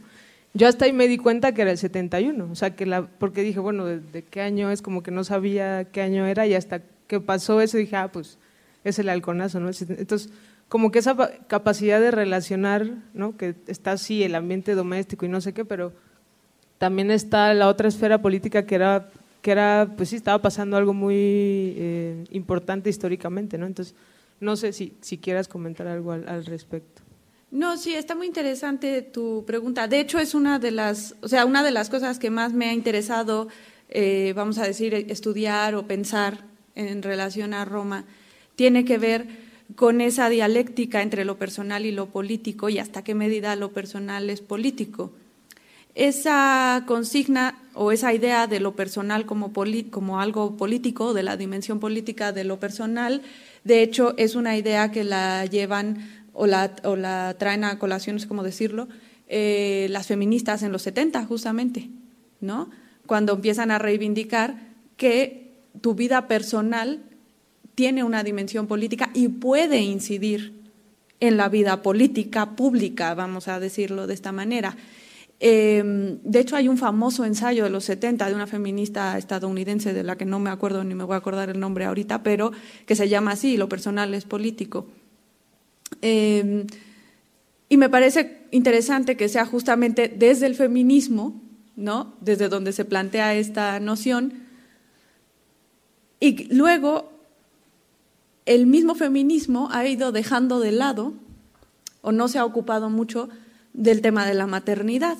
Speaker 14: Yo hasta ahí me di cuenta que era el 71, o sea, que la, porque dije, bueno, ¿de, ¿de, qué año es? Como que no sabía qué año era y hasta que pasó eso dije, ah, pues es el halconazo, ¿no? Entonces, como que esa capacidad de relacionar, ¿no? Que está así el ambiente doméstico y no sé qué, pero también está la otra esfera política que era que era, pues sí, estaba pasando algo muy eh, importante históricamente, ¿no? Entonces, no sé si, si quieras comentar algo al, al, respecto.
Speaker 4: No, sí, está muy interesante tu pregunta. De hecho, es una de las, o sea, una de las cosas que más me ha interesado, eh, vamos a decir, estudiar o pensar en relación a Roma, tiene que ver con esa dialéctica entre lo personal y lo político y hasta qué medida lo personal es político. Esa consigna o esa idea de lo personal como, como algo político, de la dimensión política de lo personal, de hecho es una idea que la llevan o la, o la traen a colación, es como decirlo, eh, las feministas en los 70 justamente, ¿no? Cuando empiezan a reivindicar que tu vida personal tiene una dimensión política y puede incidir en la vida política pública, vamos a decirlo de esta manera. Eh, de hecho, hay un famoso ensayo de los 70 de una feminista estadounidense de la que no me acuerdo ni me voy a acordar el nombre ahorita, pero que se llama así, Lo personal es político. Eh, y me parece interesante que sea justamente desde el feminismo, ¿no? desde donde se plantea esta noción, y luego el mismo feminismo ha ido dejando de lado, o no se ha ocupado mucho, del tema de la maternidad.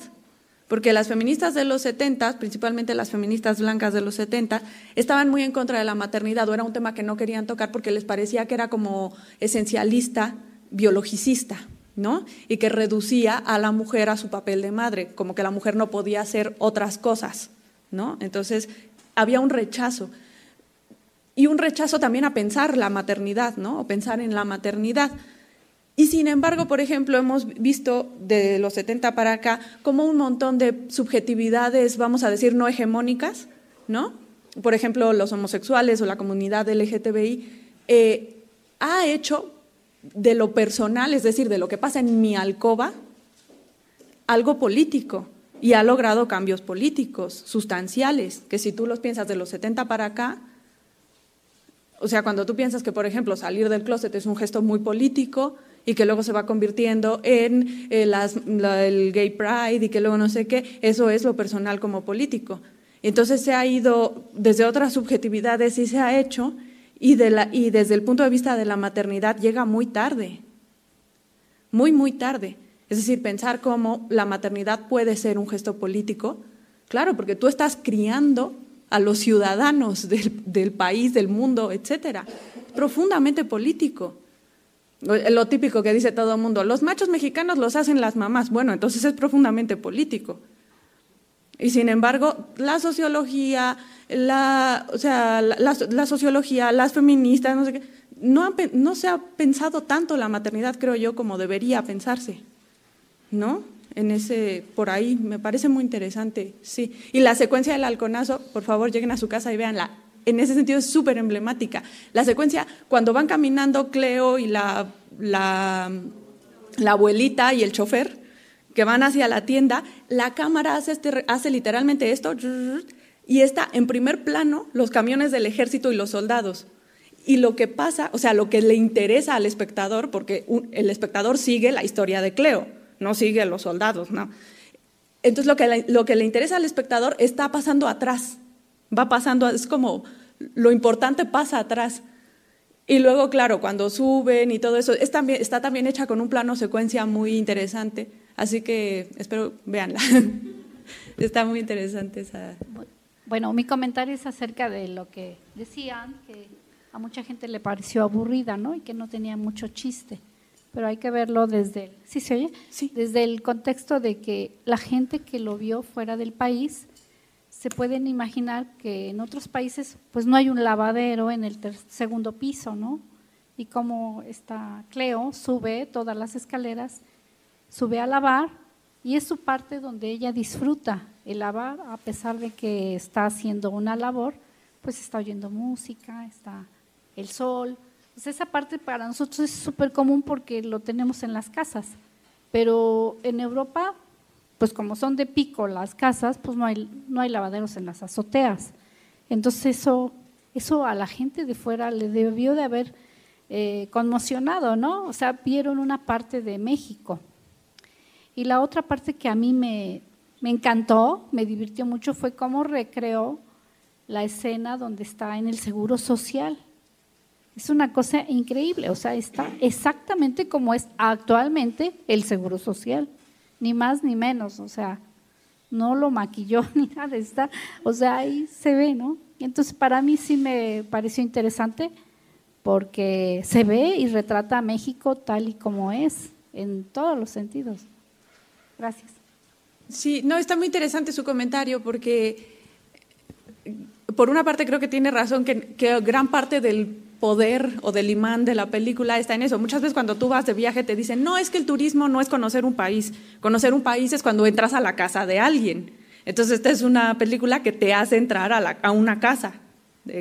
Speaker 4: Porque las feministas de los 70, principalmente las feministas blancas de los 70, estaban muy en contra de la maternidad o era un tema que no querían tocar porque les parecía que era como esencialista, biologicista, ¿no? Y que reducía a la mujer a su papel de madre, como que la mujer no podía hacer otras cosas, ¿no? Entonces había un rechazo. Y un rechazo también a pensar la maternidad, ¿no? O pensar en la maternidad. Y sin embargo, por ejemplo, hemos visto de los 70 para acá como un montón de subjetividades, vamos a decir, no hegemónicas, ¿no? Por ejemplo, los homosexuales o la comunidad LGTBI eh, ha hecho de lo personal, es decir, de lo que pasa en mi alcoba, algo político y ha logrado cambios políticos sustanciales, que si tú los piensas de los 70 para acá, o sea, cuando tú piensas que, por ejemplo, salir del closet es un gesto muy político, y que luego se va convirtiendo en eh, el gay pride y que luego no sé qué, eso es lo personal como político. Entonces se ha ido desde otras subjetividades y se ha hecho y, de la, y desde el punto de vista de la maternidad llega muy tarde, muy, muy tarde. Es decir, pensar cómo la maternidad puede ser un gesto político, claro, porque tú estás criando a los ciudadanos del, del país, del mundo, etcétera, profundamente político. Lo típico que dice todo el mundo, los machos mexicanos los hacen las mamás. Bueno, entonces es profundamente político. Y sin embargo, la sociología, la, o sea, la, sociología, las feministas, no sé qué, no, no se ha pensado tanto la maternidad, creo yo, como debería pensarse, ¿no? En ese, por ahí, me parece muy interesante, sí. Y la secuencia del halconazo, por favor, lleguen a su casa y véanla. En ese sentido es súper emblemática. La secuencia, cuando van caminando Cleo y la, la abuelita y el chofer, que van hacia la tienda, la cámara hace, este, hace literalmente esto y está en primer plano los camiones del ejército y los soldados. Y lo que pasa, o sea, lo que le interesa al espectador, porque el espectador sigue la historia de Cleo, no sigue a los soldados, ¿no? Entonces lo que, le, lo que le interesa al espectador está pasando atrás, va pasando, es como lo importante pasa atrás. Y luego, claro, cuando suben y todo eso, es también, está también hecha con un plano secuencia muy interesante, así que espero veanla. (laughs) está muy interesante esa.
Speaker 15: Bueno, mi comentario es acerca de lo que decían, que a mucha gente le pareció aburrida, ¿no? Y que no tenía mucho chiste. Pero hay que verlo desde, ¿sí se oye? Sí. Desde el contexto de que la gente que lo vio fuera del país se pueden imaginar que en otros países pues no hay un lavadero en el segundo piso, ¿no? Y como está Cleo sube todas las escaleras, sube a lavar y es su parte donde ella disfruta el lavar a pesar de que está haciendo una labor, pues está oyendo música, está el sol. Pues esa parte para nosotros es súper común porque lo tenemos en las casas, pero en Europa, pues como son de pico las casas, pues no hay, no hay lavaderos en las azoteas. Entonces eso, eso a la gente de fuera le debió de haber eh, conmocionado, ¿no? O sea, vieron una parte de México. Y la otra parte que a mí me, encantó, me divirtió mucho, fue cómo recreó la escena donde está en el Seguro Social. Es una cosa increíble, o sea, está exactamente como es actualmente el Seguro Social, ni más ni menos, o sea, no lo maquilló (laughs) ni nada, está, o sea, ahí se ve, ¿no? Entonces, para mí sí me pareció interesante porque se ve y retrata a México tal y como es, en todos los sentidos. Gracias.
Speaker 4: Sí, no, está muy interesante su comentario porque, por una parte, creo que tiene razón que, gran parte del poder o del imán de la película está en eso. Muchas veces cuando tú vas de viaje te dicen, no, es que el turismo no es conocer un país. Conocer un país es cuando entras a la casa de alguien. Entonces esta es una película que te hace entrar a, la, a una casa.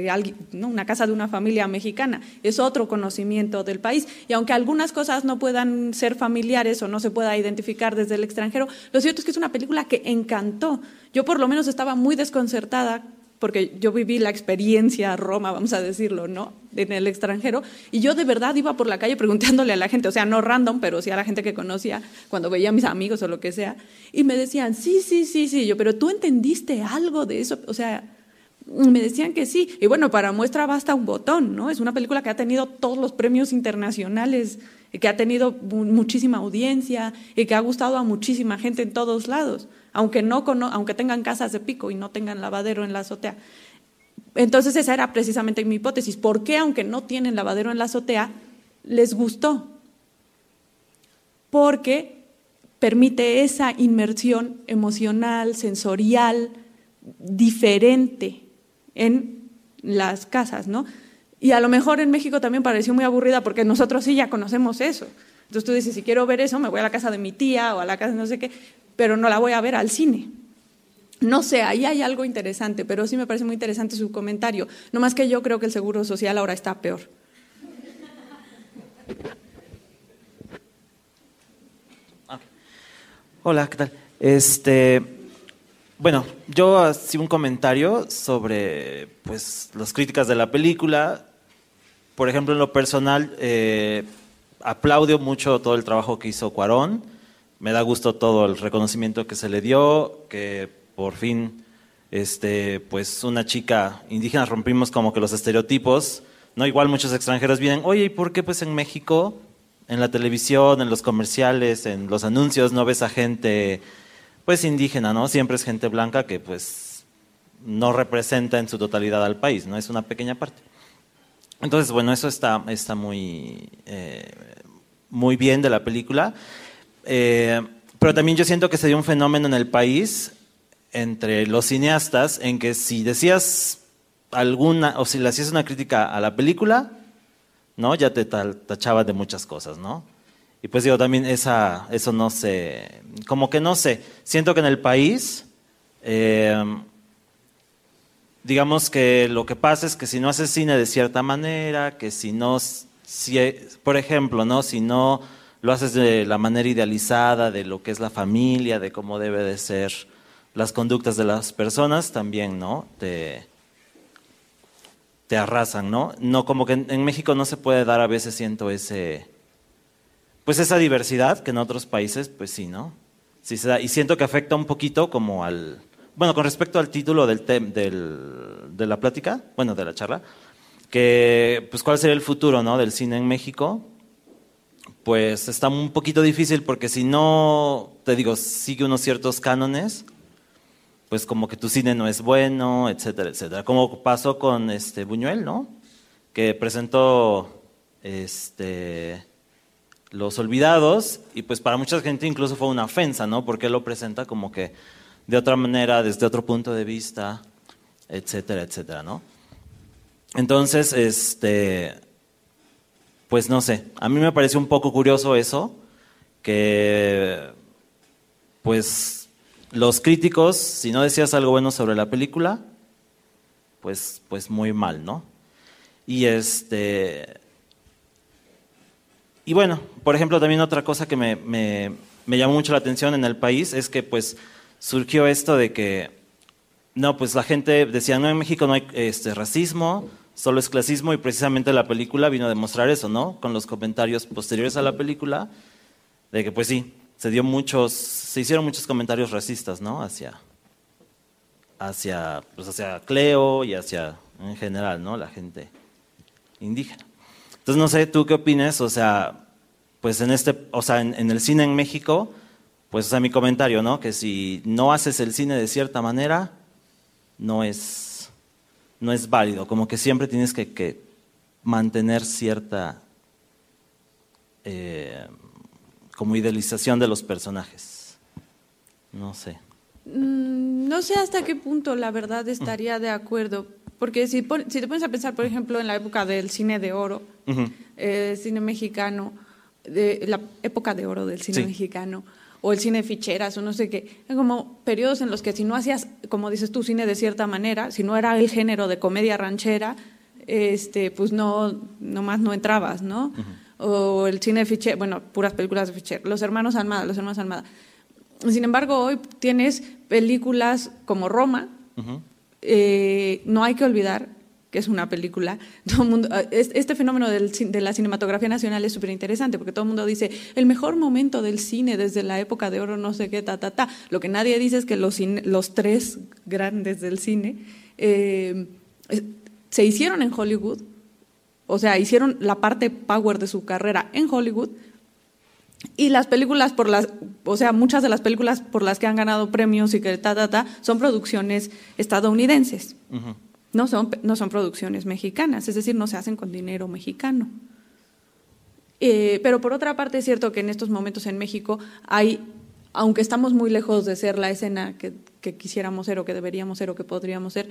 Speaker 4: Alguien, una casa de una familia mexicana. Es otro conocimiento del país. Y aunque algunas cosas no puedan ser familiares o no se pueda identificar desde el extranjero, lo cierto es que es una película que encantó. Yo por lo menos estaba muy desconcertada porque yo viví la experiencia Roma, vamos a decirlo, ¿no? En el extranjero, y yo de verdad iba por la calle preguntándole a la gente, o sea, no random, pero sí a la gente que conocía, cuando veía a mis amigos o lo que sea, y me decían, sí, sí, sí, sí, yo, pero tú entendiste algo de eso, o sea, me decían que sí, y bueno, para muestra basta un botón, ¿no? Es una película que ha tenido todos los premios internacionales, que ha tenido muchísima audiencia, y que ha gustado a muchísima gente en todos lados aunque, no, aunque tengan casas de pico y no tengan lavadero en la azotea. Entonces esa era precisamente mi hipótesis. ¿Por qué, aunque no tienen lavadero en la azotea, les gustó? Porque permite esa inmersión emocional, sensorial, diferente en las casas, ¿no? Y a lo mejor en México también pareció muy aburrida porque nosotros sí ya conocemos eso. Entonces tú dices, si quiero ver eso, me voy a la casa de mi tía o a la casa de no sé qué, pero no la voy a ver al cine. No sé, ahí hay algo interesante, pero sí me parece muy interesante su comentario. No más que yo creo que el seguro social ahora está peor.
Speaker 16: Hola, ¿qué tal? Este, bueno, yo hacía un comentario sobre pues, las críticas de la película. Por ejemplo, en lo personal, eh, aplaudo mucho todo el trabajo que hizo Cuarón me da gusto todo el reconocimiento que se le dio, que por fin, este, pues una chica indígena rompimos como que los estereotipos, ¿no? Igual muchos extranjeros vienen, oye, ¿y por qué pues en México, en la televisión, en los comerciales, en los anuncios, no ves a gente, pues indígena, ¿no? Siempre es gente blanca que pues no representa en su totalidad al país, ¿no? Es una pequeña parte. Entonces, bueno, eso está, está muy, eh, muy bien de la película. Eh, pero también yo siento que se dio un fenómeno en el país entre los cineastas en que si decías alguna, o si le hacías una crítica a la película, ¿no? Ya te tachaba de muchas cosas, ¿no? Y pues digo, también esa, eso no sé, como que no sé, siento que en el país, eh, digamos que lo que pasa es que si no haces cine de cierta manera, que si no, si, por ejemplo, ¿no? Si no lo haces de la manera idealizada de lo que es la familia, de cómo debe de ser las conductas de las personas, también, ¿no? Te, te arrasan, ¿no? No, como que en, México no se puede dar a veces, siento ese, pues esa diversidad que en otros países, pues sí, ¿no? Sí se da. Y siento que afecta un poquito como al, bueno, con respecto al título del, del de la plática, bueno, de la charla, que, pues cuál sería el futuro, ¿no? Del cine en México, pues está un poquito difícil porque si no, te digo, sigue unos ciertos cánones, pues como que tu cine no es bueno, etcétera, etcétera. Como pasó con este Buñuel, ¿no? Que presentó este Los Olvidados y pues para mucha gente incluso fue una ofensa, ¿no? Porque él lo presenta como que de otra manera, desde otro punto de vista, etcétera, etcétera, ¿no? Entonces, este pues no sé, a mí me pareció un poco curioso eso que pues los críticos, si no decías algo bueno sobre la película, pues, pues muy mal, ¿no? Y este. Y bueno, por ejemplo, también otra cosa que me, llamó mucho la atención en el país es que pues surgió esto de que, no, pues la gente decía, no, en México no hay este, racismo, solo es clasismo y precisamente la película vino a demostrar eso, ¿no? Con los comentarios posteriores a la película, de que pues sí, se dio muchos, se hicieron muchos comentarios racistas, ¿no? Hacia, hacia, pues hacia Cleo y hacia, en general, ¿no? La gente indígena. Entonces, no sé, ¿tú qué opinas? O sea, pues en este, o sea, en, el cine en México, pues o sea, mi comentario, ¿no? Que si no haces el cine de cierta manera, no es, no es válido. Como que siempre tienes que, mantener cierta eh, como idealización de los personajes. No sé.
Speaker 4: Mm, no sé hasta qué punto la verdad estaría de acuerdo, porque si, si te pones a pensar, por ejemplo, en la época del cine de oro, eh, cine mexicano, de la época de oro del cine mexicano, o el cine de ficheras, o no sé qué, como periodos en los que si no hacías, como dices tú, cine de cierta manera, si no era el género de comedia ranchera, este, pues no, nomás no entrabas, ¿no? o el cine de bueno, puras películas de Fischer, Los Hermanos Almada, Los Hermanos Almada. Sin embargo, hoy tienes películas como Roma, eh, no hay que olvidar que es una película. (laughs) Todo mundo, este fenómeno de la cinematografía nacional es súper interesante porque todo el mundo dice el mejor momento del cine desde la época de oro, no sé qué, ta, ta, ta. Lo que nadie dice es que los, los tres grandes del cine eh, se hicieron en Hollywood o sea, hicieron la parte power de su carrera en Hollywood. Y las películas por las, o sea, muchas de las películas por las que han ganado premios y que ta, ta, ta, son producciones estadounidenses. No, son, no son producciones mexicanas, es decir, no se hacen con dinero mexicano. Eh, pero por otra parte es cierto que en estos momentos en México hay, aunque estamos muy lejos de ser la escena que, que quisiéramos ser o que deberíamos ser o que podríamos ser,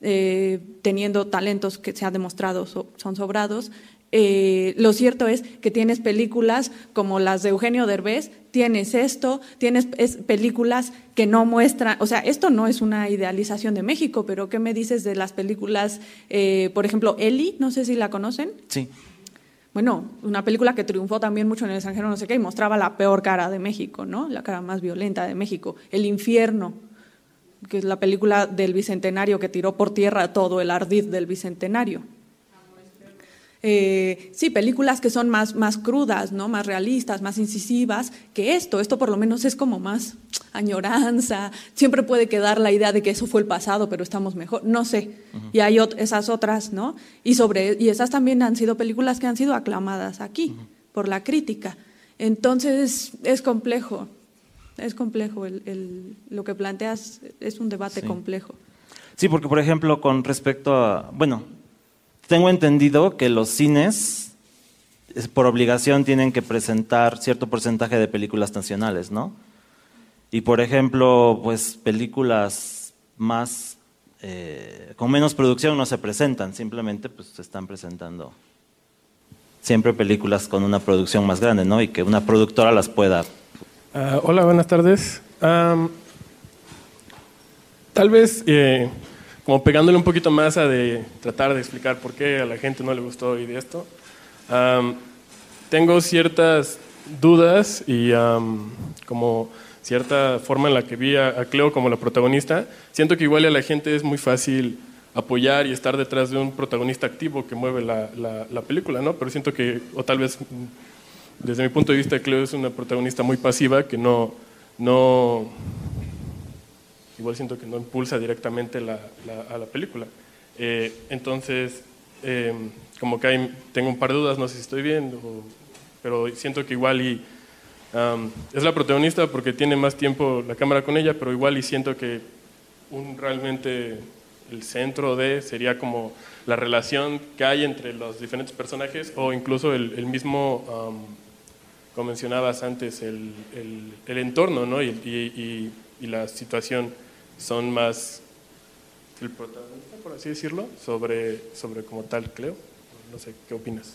Speaker 4: eh, teniendo talentos que se ha demostrado son sobrados. Eh, lo cierto es que tienes películas como las de Eugenio Derbez, tienes esto, tienes películas que no muestran, o sea, esto no es una idealización de México, pero ¿qué me dices de las películas, eh, por ejemplo, Eli, no sé si la conocen?
Speaker 16: Sí.
Speaker 4: Bueno, una película que triunfó también mucho en el extranjero, no sé qué, y mostraba la peor cara de México, ¿no? La cara más violenta de México, el infierno, que es la película del Bicentenario que tiró por tierra todo el ardid del Bicentenario. Eh, sí, películas que son más, más crudas, ¿no? más realistas, más incisivas que esto. Esto por lo menos es como más añoranza. Siempre puede quedar la idea de que eso fue el pasado, pero estamos mejor. No sé. Y hay esas otras, ¿no? Y, sobre, y esas también han sido películas que han sido aclamadas aquí por la crítica. Entonces es complejo es complejo. El, lo que planteas es un debate complejo.
Speaker 16: Sí, porque por ejemplo, con respecto a. Bueno, tengo entendido que los cines, por obligación, tienen que presentar cierto porcentaje de películas nacionales, ¿no? Y por ejemplo, pues películas más eh, con menos producción no se presentan, simplemente pues se están presentando siempre películas con una producción más grande, ¿no? Y que una productora las pueda.
Speaker 10: Ah, hola, buenas tardes. Tal vez, eh, como pegándole un poquito más a de tratar de explicar por qué a la gente no le gustó y de esto, tengo ciertas dudas y como cierta forma en la que vi a, Cleo como la protagonista. Siento que igual a la gente es muy fácil apoyar y estar detrás de un protagonista activo que mueve la, la- la película, ¿no? Pero siento que, o tal vez desde mi punto de vista, Cleo es una protagonista muy pasiva que no, no igual siento que no impulsa directamente la, la- a la película. Eh, entonces, eh, como que hay, tengo un par de dudas, no sé si estoy bien, o- pero siento que igual y am, es la protagonista porque tiene más tiempo la cámara con ella, pero igual y siento que un realmente el centro de sería como la relación que hay entre los diferentes personajes o incluso el, el mismo, am, como mencionabas antes, el, el- entorno ¿no? y, y- y- la situación son más el protagonista, por así decirlo, sobre, sobre como tal, Cleo. No sé, ¿qué opinas?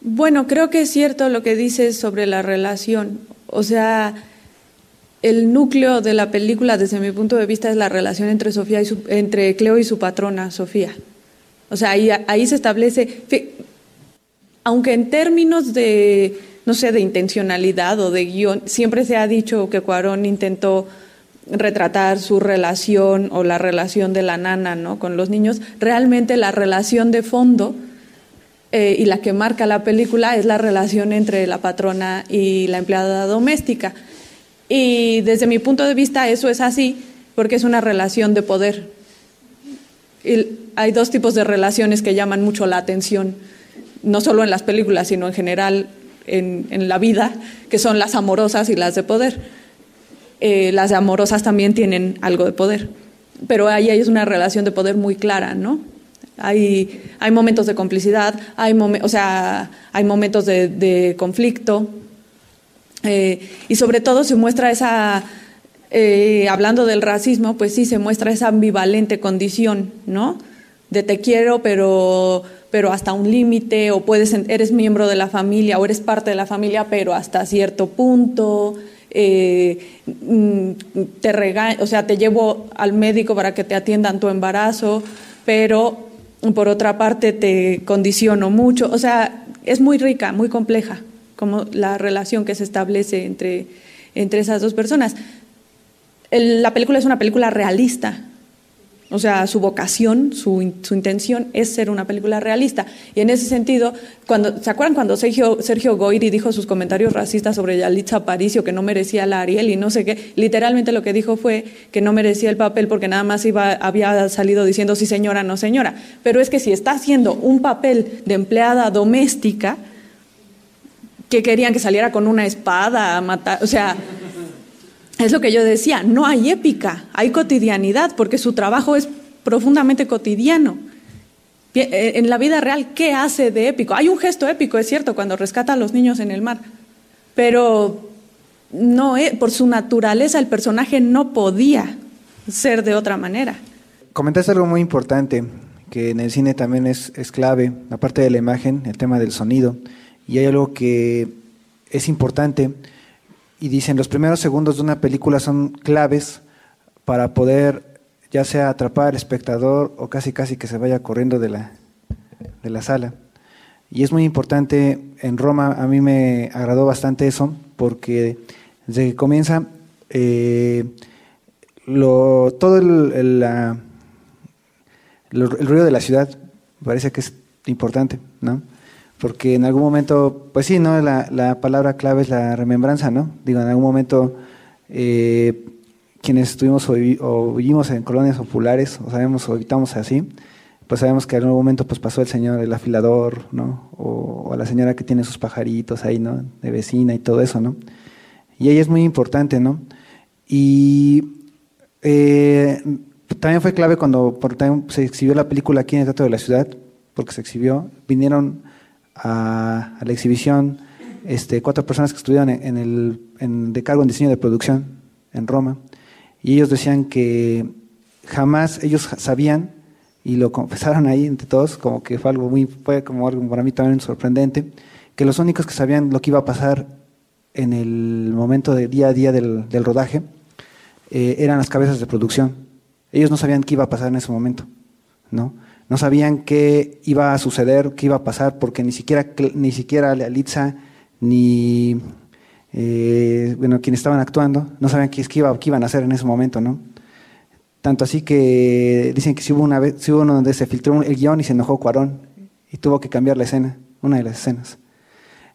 Speaker 4: Bueno, creo que es cierto lo que dices sobre la relación. O sea, el núcleo de la película, desde mi punto de vista, es la relación entre Sofía y su- entre Cleo y su patrona, Sofía. O sea, ahí, ahí se establece, aunque en términos de, no sé, de intencionalidad o de guion, siempre se ha dicho que Cuarón intentó retratar su relación o la relación de la nana, ¿no? Con los niños. Realmente la relación de fondo eh, y la que marca la película es la relación entre la patrona y la empleada doméstica. Y desde mi punto de vista eso es así porque es una relación de poder. Hay dos tipos de relaciones que llaman mucho la atención, no solo en las películas, sino en general en, en la vida, que son las amorosas y las de poder. Eh, las amorosas también tienen algo de poder, pero ahí hay una relación de poder muy clara, ¿no? Hay, hay momentos de complicidad, hay, o sea, hay momentos de, de conflicto eh, y sobre todo se muestra esa, eh, hablando del racismo, pues sí, se muestra esa ambivalente condición, ¿no? De te quiero, pero, pero hasta un límite, o puedes, eres miembro de la familia, o eres parte de la familia, pero hasta cierto punto. eh, mm, te rega o sea, te llevo al médico para que te atiendan tu embarazo, pero por otra parte te condiciono mucho. O sea, es muy rica, muy compleja, como la relación que se establece entre, entre esas dos personas. La película es una película realista. O sea, su vocación, su, su intención es ser una película realista. Y en ese sentido, cuando, ¿se acuerdan cuando Sergio, Sergio Goyri dijo sus comentarios racistas sobre Yalitza Aparicio, que no merecía la Ariel y no sé qué? Literalmente lo que dijo fue que no merecía el papel porque nada más iba, había salido diciendo sí señora, no señora. Pero es que si está haciendo un papel de empleada doméstica, que querían que saliera con una espada a matar, o sea, es lo que yo decía, no hay épica, hay cotidianidad, porque su trabajo es profundamente cotidiano. Eh, En la vida real, ¿qué hace de épico? Hay un gesto épico, es cierto, cuando rescata a los niños en el mar, pero no, eh, por su naturaleza el personaje no podía ser de otra manera.
Speaker 17: Comentaste algo muy importante, que en el cine también es, es clave, aparte de la imagen, el tema del sonido. Y hay algo que es importante, y dicen, los primeros segundos de una película son claves para poder ya sea atrapar al espectador o casi casi que se vaya corriendo de la, de la sala. Y es muy importante, en Roma a mí me agradó bastante eso, porque desde que comienza, eh, lo, todo el, el, el- ruido de la ciudad parece que es importante, ¿no? Porque en algún momento, pues sí, ¿no? La, la palabra clave es la remembranza, ¿no? Digo, en algún momento, eh, quienes estuvimos o, vivi- o vivimos en colonias populares, o sabemos o habitamos así, pues sabemos que en algún momento pues pasó el señor, el afilador, ¿no? O, o la señora que tiene sus pajaritos ahí, ¿no? De vecina y todo eso, ¿no? Y ahí es muy importante, ¿no? Y eh, también fue clave cuando por- se exhibió la película aquí en el Teatro de la Ciudad, porque se exhibió, vinieron a, a la exhibición este, cuatro personas que estuvieron en, el, en, de cargo en diseño de producción en Roma, y ellos decían que jamás ellos sabían, y lo confesaron ahí entre todos, como que fue algo muy, fue como algo para mí también sorprendente, que los únicos que sabían lo que iba a pasar en el momento de día a día del, del rodaje eh, eran las cabezas de producción. Ellos no sabían qué iba a pasar en ese momento, ¿no? No sabían qué iba a suceder, qué iba a pasar, porque ni siquiera, ni siquiera ni eh, bueno, quienes estaban actuando no sabían qué, iba, qué, iban a hacer en ese momento, ¿no? Tanto así que dicen que si hubo una vez, hubo uno donde se filtró el guion y se enojó Cuarón y tuvo que cambiar la escena, una de las escenas.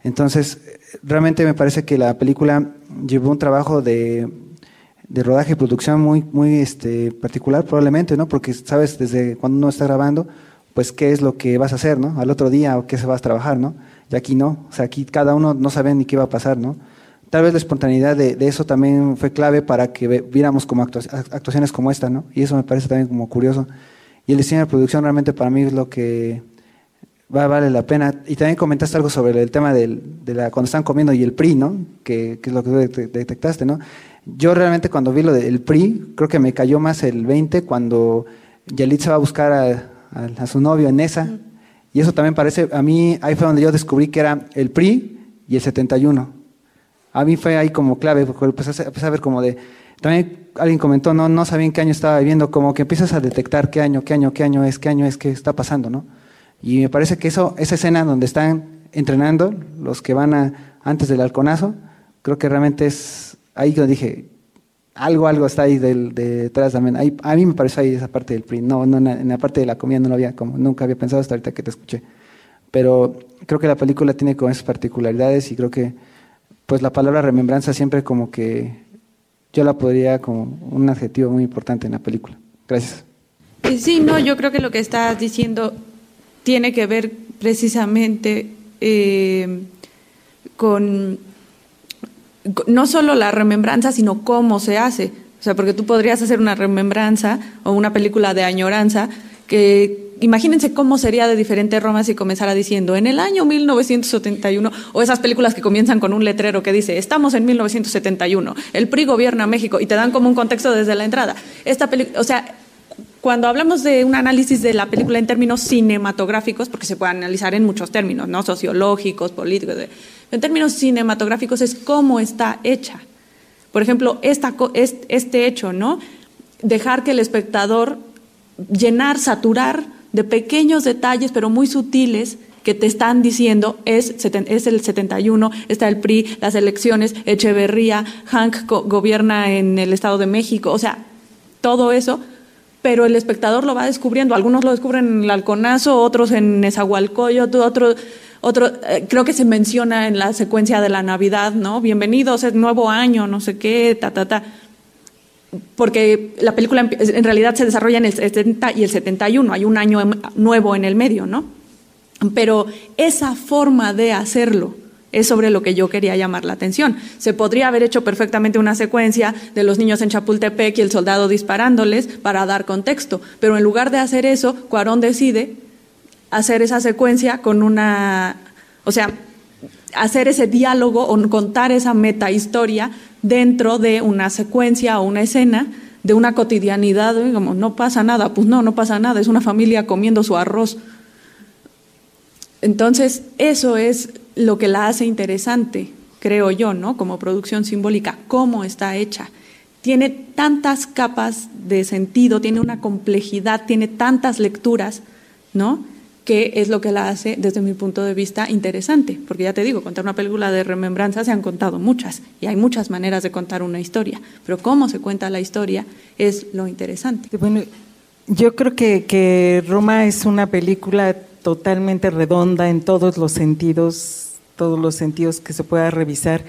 Speaker 17: Entonces, realmente me parece que la película llevó un trabajo de, de rodaje y producción muy, muy este, particular, probablemente, ¿no? Porque sabes desde cuando uno está grabando, pues qué es lo que vas a hacer, ¿no? Al otro día o qué se vas a trabajar, ¿no? Y aquí no, o sea, aquí cada uno no sabe ni qué va a pasar, ¿no? Tal vez la espontaneidad de, de eso también fue clave para que viéramos como actuaciones como esta, ¿no? Y eso me parece también como curioso. Y el diseño de producción realmente para mí es lo que va, vale la pena. Y también comentaste algo sobre el tema del, de la, cuando están comiendo y el PRI, ¿no? Que, que es lo que detectaste, ¿no? Yo realmente cuando vi lo del PRI, creo que me cayó más el 20 cuando Yalitza va a buscar a, a, su novio en esa. Y eso también parece, a mí ahí fue donde yo descubrí que era el PRI y el 71. A mí fue ahí como clave, porque empecé a, ver como de... También alguien comentó, no, no sabía en qué año estaba viviendo, como que empiezas a detectar qué año, qué año, qué año es, qué año es, qué está pasando, ¿no? Y me parece que eso, esa escena donde están entrenando, los que van a, antes del halconazo, creo que realmente es ahí donde dije, algo, algo está ahí del, detrás también. Ahí, a mí me parece ahí esa parte del PRI. No, no, en la parte de la comida no lo había, como nunca había pensado hasta ahorita que te escuché. Pero creo que la película tiene como esas particularidades y creo que pues la palabra remembranza siempre como que yo la podría como un adjetivo muy importante en la película. Gracias.
Speaker 4: Sí, no, yo creo que lo que estás diciendo tiene que ver precisamente eh, con no solo la remembranza, sino cómo se hace. O sea, porque tú podrías hacer una remembranza o una película de añoranza que imagínense cómo sería de diferente Roma si comenzara diciendo en el año 1971 o esas películas que comienzan con un letrero que dice estamos en 1971, el PRI gobierna México y te dan como un contexto desde la entrada. Esta o sea, cuando hablamos de un análisis de la película en términos cinematográficos, porque se puede analizar en muchos términos, ¿no? Sociológicos, políticos, en términos cinematográficos es cómo está hecha. Por ejemplo, esta, este hecho, ¿no? Dejar que el espectador llenar, saturar de pequeños detalles, pero muy sutiles, que te están diciendo es, es el 71, está el PRI, las elecciones, Echeverría, Hank gobierna en el Estado de México, o sea, todo eso pero el espectador lo va descubriendo. Algunos lo descubren en el Alconazo, otros en Nezahualcóyotl, otro, otro, eh, creo que se menciona en la secuencia de la Navidad, ¿no? Bienvenidos, es nuevo año, no sé qué, ta, ta, ta. Porque la película en realidad se desarrolla en el 70 y el 71, hay un año nuevo en el medio, ¿no? Pero esa forma de hacerlo, es sobre lo que yo quería llamar la atención. Se podría haber hecho perfectamente una secuencia de los niños en Chapultepec y el soldado disparándoles para dar contexto, pero en lugar de hacer eso, Cuarón decide hacer esa secuencia con una, o sea, hacer ese diálogo o contar esa meta historia dentro de una secuencia o una escena de una cotidianidad, como no pasa nada, pues no, no pasa nada, es una familia comiendo su arroz. Entonces, eso es lo que la hace interesante, creo yo, ¿no? Como producción simbólica, cómo está hecha. Tiene tantas capas de sentido, tiene una complejidad, tiene tantas lecturas, ¿no? Que es lo que la hace, desde mi punto de vista, interesante. Porque ya te digo, contar una película de remembranza se han contado muchas y hay muchas maneras de contar una historia. Pero cómo se cuenta la historia es lo interesante.
Speaker 18: Bueno, yo creo que, que Roma es una película totalmente redonda en todos los sentidos, todos los sentidos que se pueda revisar.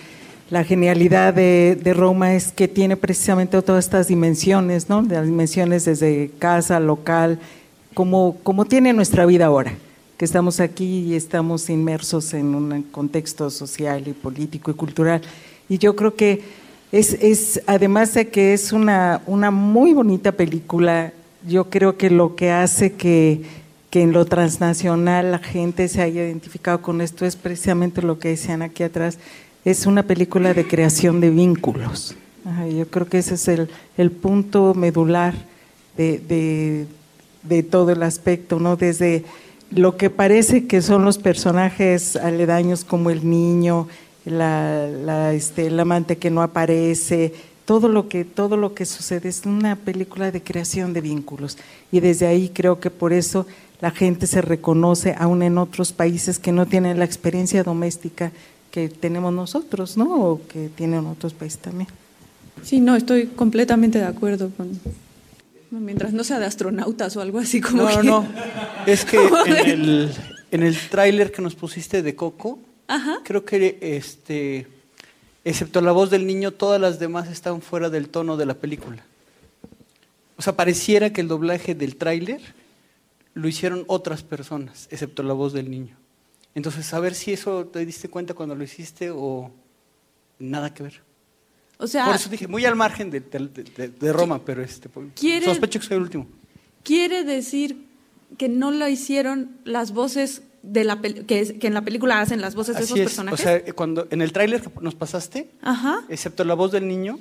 Speaker 18: La genialidad de, Roma es que tiene precisamente todas estas dimensiones, ¿no? Las dimensiones desde casa, local, como, como tiene nuestra vida ahora, que estamos aquí y estamos inmersos en un contexto social y político y cultural. Y yo creo que es, es además de que es una, una muy bonita película, yo creo que lo que hace que que en lo transnacional la gente se haya identificado con esto es precisamente lo que decían aquí atrás, es una película de creación de vínculos. yo creo que ese es el, el punto medular de, de, de, todo el aspecto, ¿no? Desde lo que parece que son los personajes aledaños como el niño, la, la, este, el amante que no aparece, todo lo que todo lo que sucede es una película de creación de vínculos y desde ahí creo que por eso la gente se reconoce aún en otros países que no tienen la experiencia doméstica que tenemos nosotros, ¿no? O que tienen otros países también.
Speaker 4: Sí, no, estoy completamente de acuerdo con mientras no sea de astronautas o algo así como
Speaker 19: No,
Speaker 4: que...
Speaker 19: no. Es que (laughs) en el en el tráiler que nos pusiste de Coco, creo que este excepto la voz del niño, todas las demás están fuera del tono de la película. O sea, pareciera que el doblaje del tráiler lo hicieron otras personas, excepto la voz del niño. Entonces, a ver si eso te diste cuenta cuando lo hiciste o nada que ver.
Speaker 4: O sea,
Speaker 19: Por eso dije, muy al margen de, de- de Roma, pero este,
Speaker 4: ¿Quiere-
Speaker 19: sospecho que soy el último.
Speaker 4: Quiere decir que no lo hicieron las voces de la que, que en la película hacen las voces de
Speaker 19: Así
Speaker 4: esos
Speaker 19: es.
Speaker 4: personajes.
Speaker 19: O sea, cuando en el tráiler que nos pasaste,
Speaker 4: Ajá.
Speaker 19: excepto la voz del niño,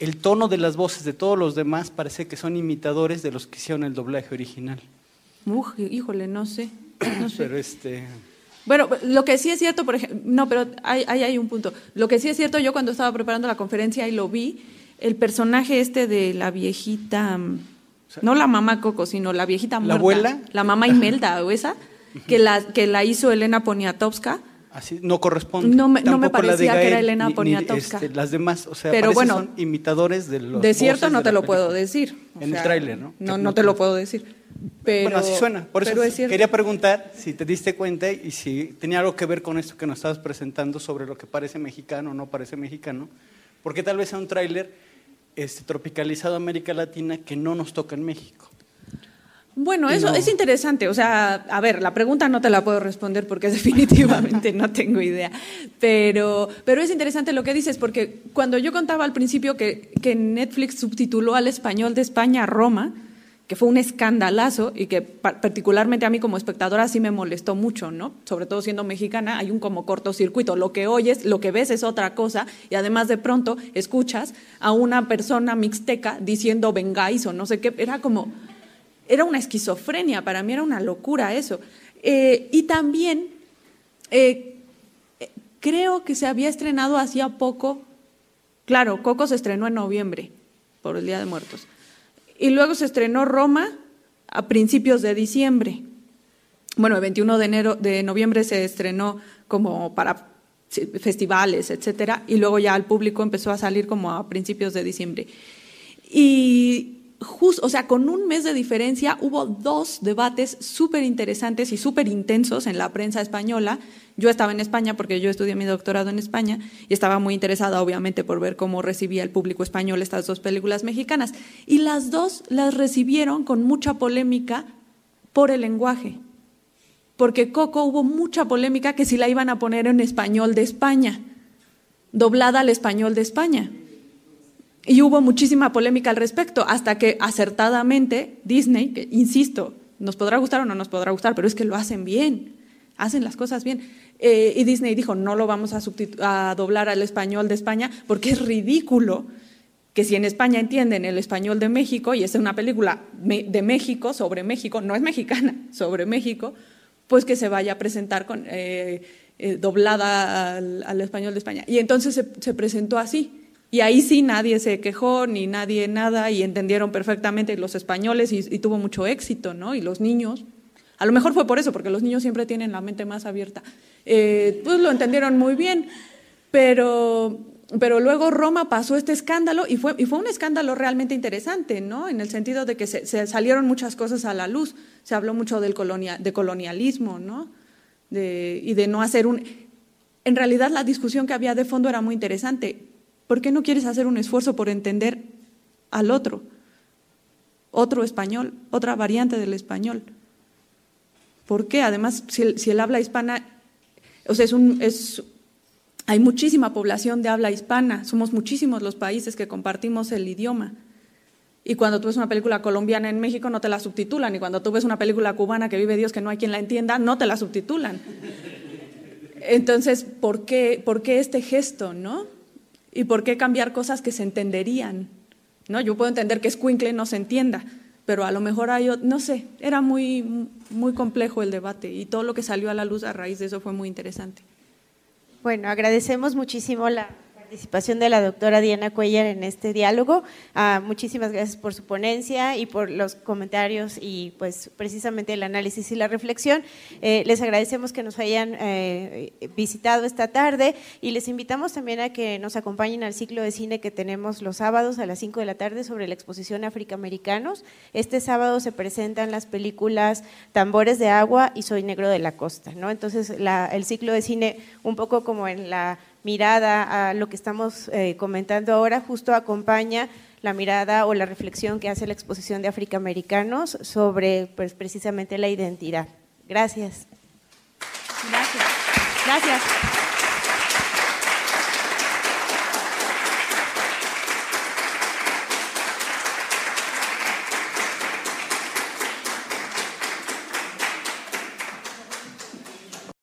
Speaker 19: el tono de las voces de todos los demás parece que son imitadores de los que hicieron el doblaje original.
Speaker 4: Uj, híjole, no sé. No sé.
Speaker 19: Pero este,
Speaker 4: Bueno, lo que sí es cierto, por ejemplo, no, pero ahí hay, hay un punto. Lo que sí es cierto, yo cuando estaba preparando la conferencia y lo vi, el personaje este de la viejita, mm, no la mamá Coco, sino la viejita muerta,
Speaker 19: abuela?
Speaker 4: la mamá Imelda o esa, que la, que la hizo Elena Poniatowska,
Speaker 19: así no corresponde.
Speaker 4: No me- no
Speaker 19: la
Speaker 4: parecía que era Elena
Speaker 19: ni- ni,
Speaker 4: Poniatowska.
Speaker 19: este, las demás, o sea,
Speaker 4: Pero bueno,
Speaker 19: son imitadores de los
Speaker 4: de cierto no te
Speaker 19: la
Speaker 4: lo puedo decir. O
Speaker 19: En el tráiler, ¿no?
Speaker 4: No, no te lo puedo decir. Pero,
Speaker 19: bueno, así suena. Por eso
Speaker 4: es
Speaker 19: quería preguntar si te diste cuenta y si tenía algo que ver con esto que nos estabas presentando sobre lo que parece mexicano o no parece mexicano. Porque tal vez sea un tráiler este, tropicalizado a América Latina que no nos toca en México.
Speaker 4: Bueno, eso
Speaker 19: No.
Speaker 4: es interesante. O sea, a ver, la pregunta no te la puedo responder porque (laughs) definitivamente no tengo idea. Pero, pero es interesante lo que dices, porque cuando yo contaba al principio que, que Netflix subtituló al español de España a Roma, que fue un escandalazo y que pa- particularmente a mí como espectadora sí me molestó mucho, ¿no? Sobre todo siendo mexicana, hay un como cortocircuito. Lo que oyes, lo que ves es otra cosa y además de pronto escuchas a una persona mixteca diciendo vengáis o no sé qué. Era como, era una esquizofrenia, para mí era una locura eso. Eh, y también eh, creo que se había estrenado hacía poco, claro, Coco se estrenó en noviembre, por el Día de Muertos, y luego se estrenó Roma a principios de diciembre. Bueno, el 21 de, enero, de noviembre se estrenó como para festivales, etcétera, y luego ya al público empezó a salir como a principios de diciembre. Y justo, o sea, con un mes de diferencia hubo dos debates súper interesantes y súper intensos en la prensa española. Yo estaba en España porque yo estudié mi doctorado en España y estaba muy interesada, obviamente, por ver cómo recibía el público español estas dos películas mexicanas. Y las dos las recibieron con mucha polémica por el lenguaje. Porque Coco hubo mucha polémica que si la iban a poner en español de España, doblada al español de España. Y hubo muchísima polémica al respecto, hasta que acertadamente Disney, que insisto, nos podrá gustar o no nos podrá gustar, pero es que lo hacen bien, hacen las cosas bien. Eh, y Disney dijo, no lo vamos a, a doblar al español de España porque es ridículo que si en España entienden el español de México, y es una película de México, sobre México, no es mexicana, (laughs) sobre México, pues que se vaya a presentar con, eh, eh, doblada al, al español de España. Y entonces se presentó así. Y ahí sí nadie se quejó, ni nadie nada, y entendieron perfectamente los españoles y, tuvo mucho éxito, ¿no? Y los niños, a lo mejor fue por eso, porque los niños siempre tienen la mente más abierta, eh, pues lo entendieron muy bien, pero, pero luego Roma pasó este escándalo y fue, y fue un escándalo realmente interesante, ¿no? En el sentido de que se, se salieron muchas cosas a la luz, se habló mucho del colonia, de colonialismo, ¿no? De, y de no hacer un... En realidad la discusión que había de fondo era muy interesante. ¿Por qué no quieres hacer un esfuerzo por entender al otro? Otro español, otra variante del español. ¿Por qué? Además, si el, habla hispana, o sea, es un, hay muchísima población de habla hispana, somos muchísimos los países que compartimos el idioma. Y cuando tú ves una película colombiana en México no te la subtitulan. Y cuando tú ves una película cubana que vive Dios que no hay quien la entienda, no te la subtitulan. Entonces, ¿por qué, por qué este gesto, no? ¿Y por qué cambiar cosas que se entenderían? ¿No? Yo puedo entender que Squinkle no se entienda, pero a lo mejor hay, no sé, era muy, muy complejo el debate y todo lo que salió a la luz a raíz de eso fue muy interesante.
Speaker 20: Bueno, agradecemos muchísimo la participación de la doctora Diana Cuellar en este diálogo. Ah, muchísimas gracias por su ponencia y por los comentarios y pues precisamente el análisis y la reflexión. Eh, les agradecemos que nos hayan eh, visitado esta tarde y les invitamos también a que nos acompañen al ciclo de cine que tenemos los sábados a las 5 de la tarde sobre la exposición Africaamericanos. Este sábado se presentan las películas Tambores de Agua y Soy Negro de la Costa. ¿no? Entonces el ciclo de cine un poco como en la mirada a lo que estamos eh, comentando ahora, justo acompaña la mirada o la reflexión que hace la exposición de afroamericanos sobre pues, precisamente la identidad. Gracias. Gracias. Gracias.